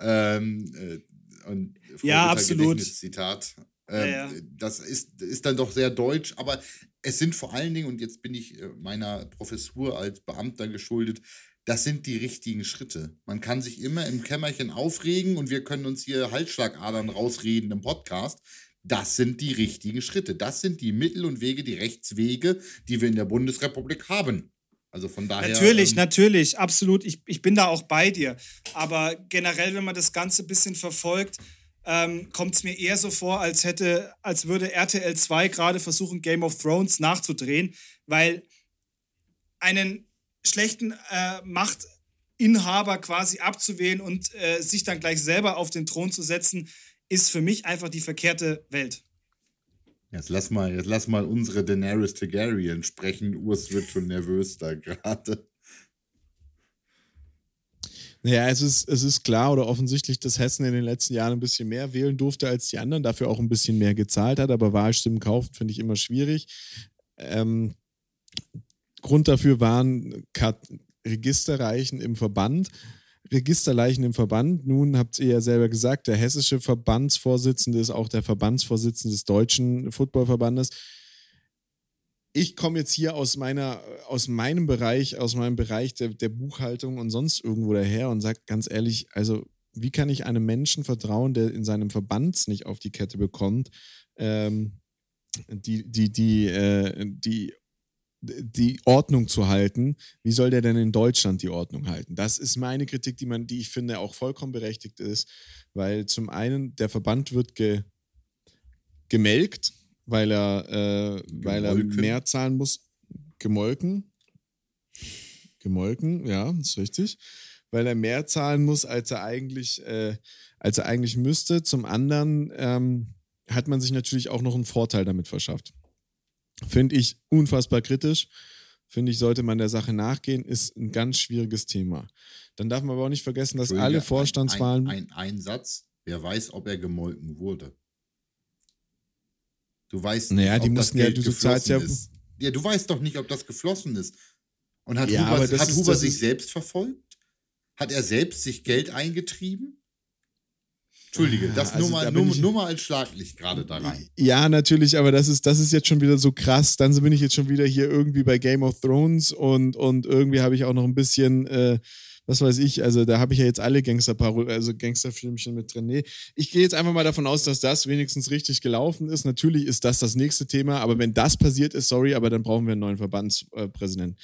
Ähm, äh, und ja, absolut. Zitat. Ähm, ja, ja. Das ist, ist dann doch sehr deutsch, aber es sind vor allen Dingen, und jetzt bin ich äh, meiner Professur als Beamter geschuldet, das sind die richtigen Schritte. Man kann sich immer im Kämmerchen aufregen und wir können uns hier Halsschlagadern rausreden im Podcast. Das sind die richtigen Schritte. Das sind die Mittel und Wege, die Rechtswege, die wir in der Bundesrepublik haben. Also von daher. Natürlich, ähm, natürlich, absolut. Ich, ich bin da auch bei dir. Aber generell, wenn man das Ganze ein bisschen verfolgt, ähm, kommt es mir eher so vor, als hätte, als würde RTL 2 gerade versuchen, Game of Thrones nachzudrehen, weil einen schlechten äh, Machtinhaber quasi abzuwählen und äh, sich dann gleich selber auf den Thron zu setzen, ist für mich einfach die verkehrte Welt. Jetzt lass mal, jetzt lass mal unsere Daenerys Targaryen sprechen. Urs wird schon nervös da gerade. Naja, es ist, es ist klar oder offensichtlich, dass Hessen in den letzten Jahren ein bisschen mehr wählen durfte als die anderen, dafür auch ein bisschen mehr gezahlt hat, aber Wahlstimmen kaufen finde ich immer schwierig. Ähm, Grund dafür waren Registerreichen im Verband. Registerleichen im Verband. Nun habt ihr ja selber gesagt, der hessische Verbandsvorsitzende ist auch der Verbandsvorsitzende des deutschen Footballverbandes. Ich komme jetzt hier aus meiner, aus meinem Bereich, aus meinem Bereich der, der Buchhaltung und sonst irgendwo daher und sage ganz ehrlich, also wie kann ich einem Menschen vertrauen, der in seinem Verband nicht auf die Kette bekommt, ähm, die, die, die, äh, die die Ordnung zu halten, wie soll der denn in Deutschland die Ordnung halten? Das ist meine Kritik, die man, die ich finde auch vollkommen berechtigt ist, weil zum einen der Verband wird ge, gemelkt, weil er, äh, weil er mehr zahlen muss, gemolken, gemolken, ja, ist richtig, weil er mehr zahlen muss, als er eigentlich, äh, als er eigentlich müsste. Zum anderen ähm, hat man sich natürlich auch noch einen Vorteil damit verschafft. Finde ich unfassbar kritisch. Finde ich, sollte man der Sache nachgehen, ist ein ganz schwieriges Thema. Dann darf man aber auch nicht vergessen, dass alle Vorstandswahlen. Ein, ein, ein, Satz, wer weiß, ob er gemolken wurde. Du weißt nicht, naja, die ob mussten das Geld ja, du, zahlst ja. Ist. Ja, du weißt doch nicht, ob das geflossen ist. Und hat ja, Huber, hat Huber sich selbst verfolgt? Hat er selbst sich Geld eingetrieben? Entschuldige, das also, nur, mal, nur, ich, nur mal als Schlaglicht gerade da rein. Ja, natürlich, aber das ist, das ist jetzt schon wieder so krass. Dann bin ich jetzt schon wieder hier irgendwie bei Game of Thrones und, und irgendwie habe ich auch noch ein bisschen, äh, was weiß ich, also da habe ich ja jetzt alle Gangster also Gangsterfilmchen mit drin. Nee, ich gehe jetzt einfach mal davon aus, dass das wenigstens richtig gelaufen ist. Natürlich ist das das nächste Thema, aber wenn das passiert ist, sorry, aber dann brauchen wir einen neuen Verbandspräsidenten.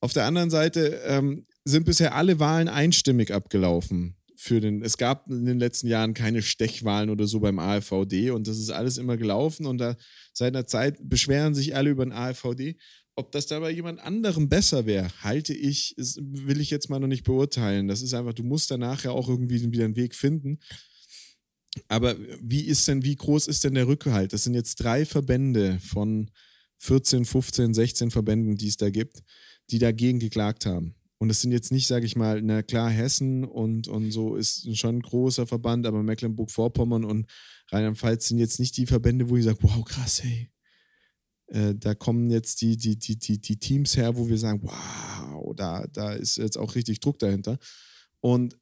Auf der anderen Seite ähm, sind bisher alle Wahlen einstimmig abgelaufen für den, es gab in den letzten Jahren keine Stechwahlen oder so beim AfVD und das ist alles immer gelaufen und da seit einer Zeit beschweren sich alle über den AfVD. Ob das da bei jemand anderem besser wäre, halte ich, will ich jetzt mal noch nicht beurteilen. Das ist einfach, du musst danach ja auch irgendwie wieder einen Weg finden. Aber wie ist denn, wie groß ist denn der Rückhalt? Das sind jetzt drei Verbände von 14, 15, 16 Verbänden, die es da gibt, die dagegen geklagt haben. Und es sind jetzt nicht, sage ich mal, na klar, Hessen und, und so ist schon ein großer Verband, aber Mecklenburg-Vorpommern und Rheinland-Pfalz sind jetzt nicht die Verbände, wo ich sage, wow, krass, hey. Äh, da kommen jetzt die, die, die, die, die Teams her, wo wir sagen, wow, da, da ist jetzt auch richtig Druck dahinter. Und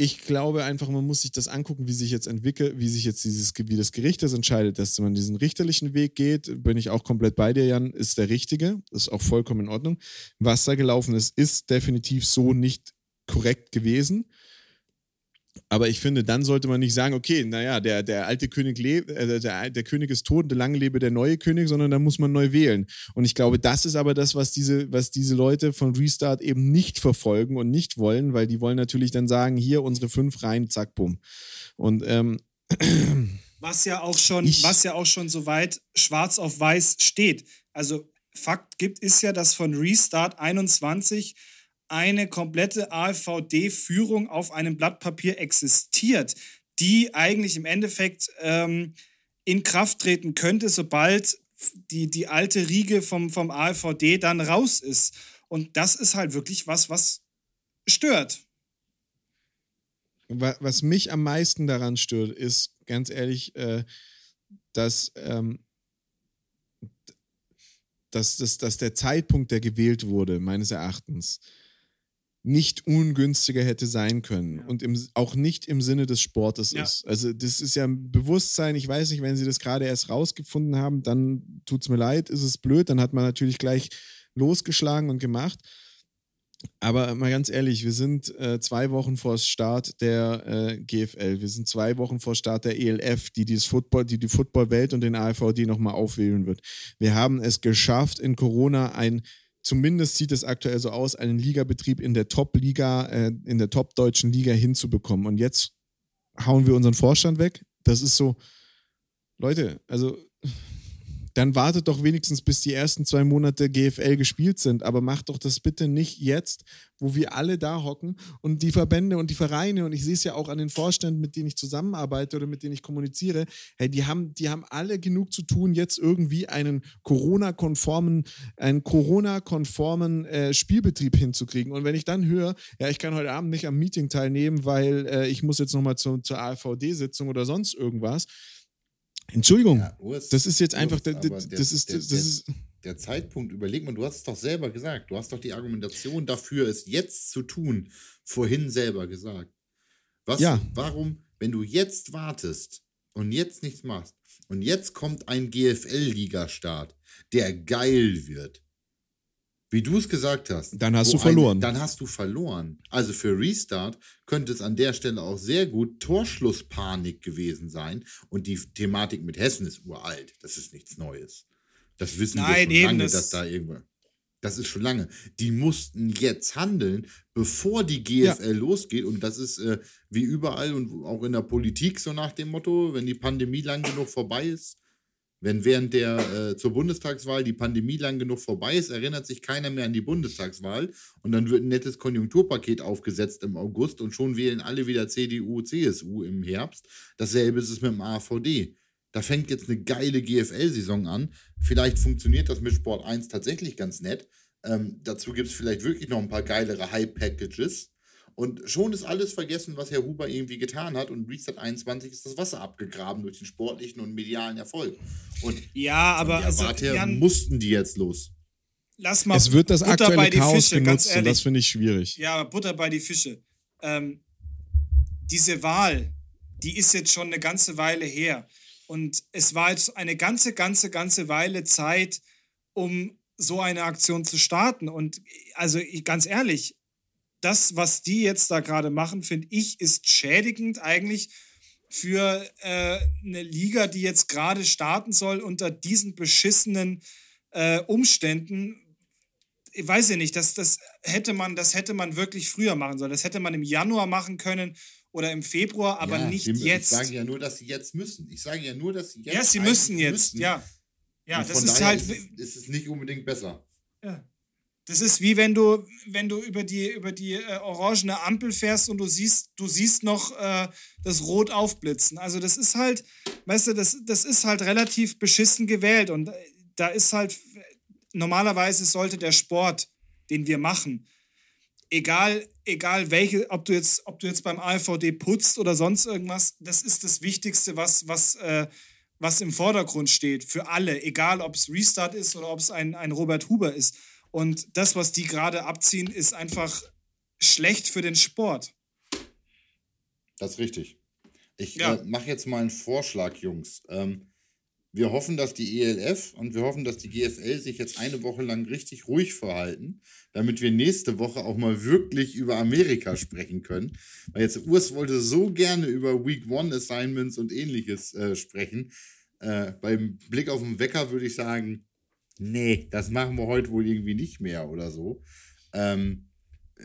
ich glaube einfach, man muss sich das angucken, wie sich jetzt entwickelt, wie sich jetzt dieses, wie das Gericht das entscheidet, dass man diesen richterlichen Weg geht, bin ich auch komplett bei dir, Jan, ist der richtige, ist auch vollkommen in Ordnung. Was da gelaufen ist, ist definitiv so nicht korrekt gewesen. Aber ich finde, dann sollte man nicht sagen, okay, naja, der, der alte König lebt, äh, der, der König ist tot, lange lebe der neue König, sondern da muss man neu wählen. Und ich glaube, das ist aber das, was diese, was diese Leute von Restart eben nicht verfolgen und nicht wollen, weil die wollen natürlich dann sagen, hier unsere fünf Reihen, zack, bumm. Und ähm, was ja auch schon, ich, was ja auch schon soweit schwarz auf weiß steht. Also Fakt gibt, ist ja, dass von Restart 21 eine komplette AVD-Führung auf einem Blatt Papier existiert, die eigentlich im Endeffekt ähm, in Kraft treten könnte, sobald die, die alte Riege vom, vom AVD dann raus ist. Und das ist halt wirklich was, was stört. Was mich am meisten daran stört, ist ganz ehrlich, äh, dass, ähm, dass, dass, dass der Zeitpunkt, der gewählt wurde, meines Erachtens, nicht ungünstiger hätte sein können ja. und im, auch nicht im Sinne des Sportes ja. ist. Also das ist ja ein Bewusstsein, ich weiß nicht, wenn sie das gerade erst rausgefunden haben, dann tut es mir leid, ist es blöd, dann hat man natürlich gleich losgeschlagen und gemacht. Aber mal ganz ehrlich, wir sind äh, zwei Wochen vor Start der äh, GFL, wir sind zwei Wochen vor Start der ELF, die dieses Football, die die Footballwelt und den AVD nochmal aufwählen wird. Wir haben es geschafft, in Corona ein zumindest sieht es aktuell so aus, einen Ligabetrieb in der Top-Liga, äh, in der top-deutschen Liga hinzubekommen. Und jetzt hauen wir unseren Vorstand weg. Das ist so, Leute, also dann wartet doch wenigstens, bis die ersten zwei Monate GFL gespielt sind. Aber macht doch das bitte nicht jetzt, wo wir alle da hocken und die Verbände und die Vereine, und ich sehe es ja auch an den Vorständen, mit denen ich zusammenarbeite oder mit denen ich kommuniziere, hey, die haben, die haben alle genug zu tun, jetzt irgendwie einen Corona-konformen, einen Corona-konformen äh, Spielbetrieb hinzukriegen. Und wenn ich dann höre, ja, ich kann heute Abend nicht am Meeting teilnehmen, weil äh, ich muss jetzt nochmal zu, zur AVD-Sitzung oder sonst irgendwas, Entschuldigung, ja, Urs, das ist jetzt Urs, einfach, das, der, das, ist, das der, ist. Der Zeitpunkt, überleg mal, du hast es doch selber gesagt. Du hast doch die Argumentation dafür, es jetzt zu tun, vorhin selber gesagt. Was, ja. warum, wenn du jetzt wartest und jetzt nichts machst und jetzt kommt ein GFL-Liga-Start, der geil wird, wie du es gesagt hast. Dann hast du verloren. Ein, dann hast du verloren. Also für Restart könnte es an der Stelle auch sehr gut Torschlusspanik gewesen sein. Und die Thematik mit Hessen ist uralt. Das ist nichts Neues. Das wissen Nein, wir schon lange, das dass da irgendwo. Das ist schon lange. Die mussten jetzt handeln, bevor die GFL ja. losgeht. Und das ist äh, wie überall und auch in der Politik so nach dem Motto, wenn die Pandemie lang genug vorbei ist, wenn während der äh, zur Bundestagswahl die Pandemie lang genug vorbei ist, erinnert sich keiner mehr an die Bundestagswahl und dann wird ein nettes Konjunkturpaket aufgesetzt im August und schon wählen alle wieder CDU, CSU im Herbst. Dasselbe ist es mit dem AVD. Da fängt jetzt eine geile GFL-Saison an. Vielleicht funktioniert das mit Sport 1 tatsächlich ganz nett. Ähm, dazu gibt es vielleicht wirklich noch ein paar geilere High-Packages. Und schon ist alles vergessen, was Herr Huber irgendwie getan hat. Und Reset 21 ist das Wasser abgegraben durch den sportlichen und medialen Erfolg. Und ja, aber also, Jan, mussten die jetzt los. Lass mal es wird das Butter aktuelle Chaos Fische, genutzt und das finde ich schwierig. Ja, Butter bei die Fische. Ähm, diese Wahl, die ist jetzt schon eine ganze Weile her. Und es war jetzt eine ganze, ganze, ganze Weile Zeit, um so eine Aktion zu starten. Und also ganz ehrlich, das, was die jetzt da gerade machen, finde ich, ist schädigend eigentlich für äh, eine Liga, die jetzt gerade starten soll unter diesen beschissenen äh, Umständen. Ich weiß ja nicht, das, das, hätte man, das hätte man wirklich früher machen sollen. Das hätte man im Januar machen können oder im Februar, aber ja, nicht die, jetzt. Ich sage ja nur, dass sie jetzt müssen. Ich sage ja nur, dass sie jetzt. Ja, sie müssen jetzt, müssen. ja. Ja, das ist halt. Ist, ist es nicht unbedingt besser. Ja. Das ist wie wenn du, wenn du über die, über die äh, orangene Ampel fährst und du siehst, du siehst noch äh, das Rot aufblitzen. Also das ist halt, weißt du, das, das ist halt relativ beschissen gewählt. Und äh, da ist halt, normalerweise sollte der Sport, den wir machen, egal, egal welche, ob du jetzt, ob du jetzt beim AVD putzt oder sonst irgendwas, das ist das Wichtigste, was, was, äh, was im Vordergrund steht für alle, egal ob es Restart ist oder ob es ein, ein Robert Huber ist. Und das, was die gerade abziehen, ist einfach schlecht für den Sport. Das ist richtig. Ich Ja. äh, mache jetzt mal einen Vorschlag, Jungs. Ähm, wir hoffen, dass die ELF und wir hoffen, dass die GFL sich jetzt eine Woche lang richtig ruhig verhalten, damit wir nächste Woche auch mal wirklich über Amerika sprechen können. Weil jetzt Urs wollte so gerne über Week One Assignments und ähnliches äh, sprechen. Äh, beim Blick auf den Wecker würde ich sagen, nee, das machen wir heute wohl irgendwie nicht mehr oder so. Ähm, äh,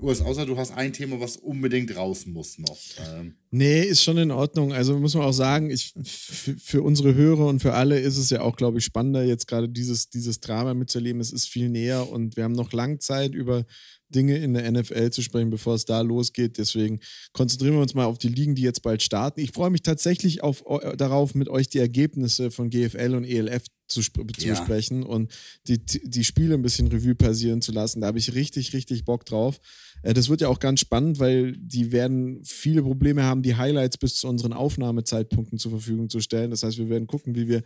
Urs, außer du hast ein Thema, was unbedingt raus muss noch. Ähm, Nee, ist schon in Ordnung. Also muss man auch sagen, ich, für, unsere Hörer und für alle ist es ja auch, glaube ich, spannender, jetzt gerade dieses, dieses Drama mitzuerleben. Es ist viel näher und wir haben noch lang Zeit, über Dinge in der NFL zu sprechen, bevor es da losgeht. Deswegen konzentrieren wir uns mal auf die Ligen, die jetzt bald starten. Ich freue mich tatsächlich auf, äh, darauf, mit euch die Ergebnisse von GFL und ELF zu, sp zu Ja. besprechen und die, die Spiele ein bisschen Revue passieren zu lassen. Da habe ich richtig, richtig Bock drauf. Äh, Das wird ja auch ganz spannend, weil die werden viele Probleme haben, die Highlights bis zu unseren Aufnahmezeitpunkten zur Verfügung zu stellen. Das heißt, wir werden gucken, wie wir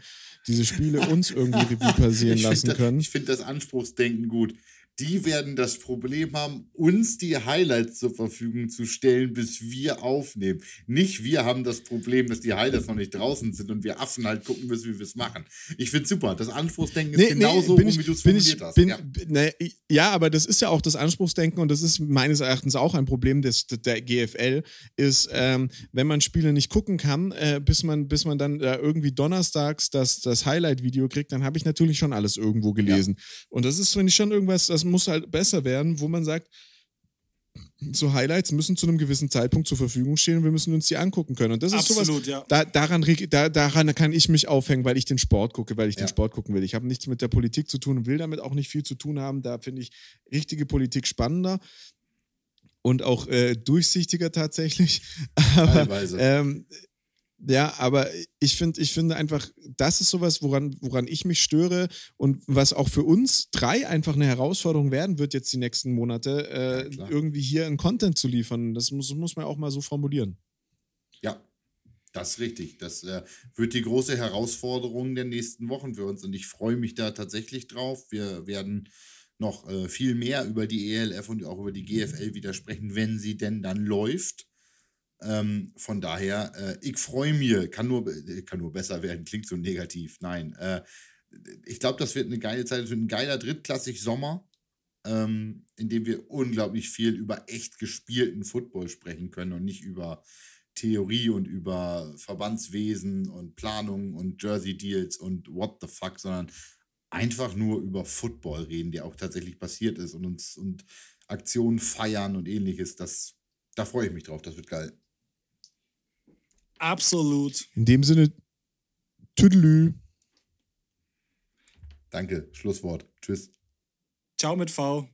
diese Spiele uns irgendwie Revue passieren lassen finde können. ich find das Anspruchsdenken gut. Die werden das Problem haben, uns die Highlights zur Verfügung zu stellen, bis wir aufnehmen. Nicht wir haben das Problem, dass die Highlights noch nicht draußen sind und wir Affen halt gucken müssen, wie wir es machen. Ich finde super. Das Anspruchsdenken ist genauso, rum, ich- wie du es formuliert ich, hast. Bin, ja. ne, ja, aber das ist ja auch das Anspruchsdenken und das ist meines Erachtens auch ein Problem des, der GFL, ist, ähm, wenn man Spiele nicht gucken kann, äh, bis, man, bis man dann äh, irgendwie donnerstags das, das Highlight-Video kriegt, dann habe ich natürlich schon alles irgendwo gelesen. Und das ist, finde ich, schon irgendwas, das muss halt besser werden, wo man sagt, so Highlights müssen zu einem gewissen Zeitpunkt zur Verfügung stehen und wir müssen uns die angucken können. Und das ist sowas, Absolut, ja. da, daran, da, daran kann ich mich aufhängen, weil ich den Sport gucke, weil ich den Ja. Sport gucken will. Ich habe nichts mit der Politik zu tun und will damit auch nicht viel zu tun haben. Da finde ich richtige Politik spannender und auch äh, durchsichtiger tatsächlich. Aber, Teilweise. ähm, ja, aber ich finde, ich finde einfach, das ist sowas, woran, woran ich mich störe und was auch für uns drei einfach eine Herausforderung werden wird jetzt die nächsten Monate, äh, Ja, irgendwie hier einen Content zu liefern. Das muss, muss man auch mal so formulieren. Ja, das ist richtig. Das äh, wird die große Herausforderung der nächsten Wochen für uns und ich freue mich da tatsächlich drauf. Wir werden noch äh, viel mehr über die ELF und auch über die GFL wieder sprechen, wenn sie denn dann läuft. Ähm, von daher, äh, ich freue mich, kann nur, äh, kann nur besser werden, klingt so negativ. Nein, äh, ich glaube, das wird eine geile Zeit, es wird ein geiler drittklassig Sommer, ähm, in dem wir unglaublich viel über echt gespielten Football sprechen können und nicht über Theorie und über Verbandswesen und Planung und Jersey Deals und what the fuck, sondern einfach nur über Football reden, der auch tatsächlich passiert ist und uns und Aktionen feiern und ähnliches. Das, da freue ich mich drauf, das wird geil. Absolut. In dem Sinne, Tüdelü. Danke, Schlusswort. Tschüss. Ciao mit V.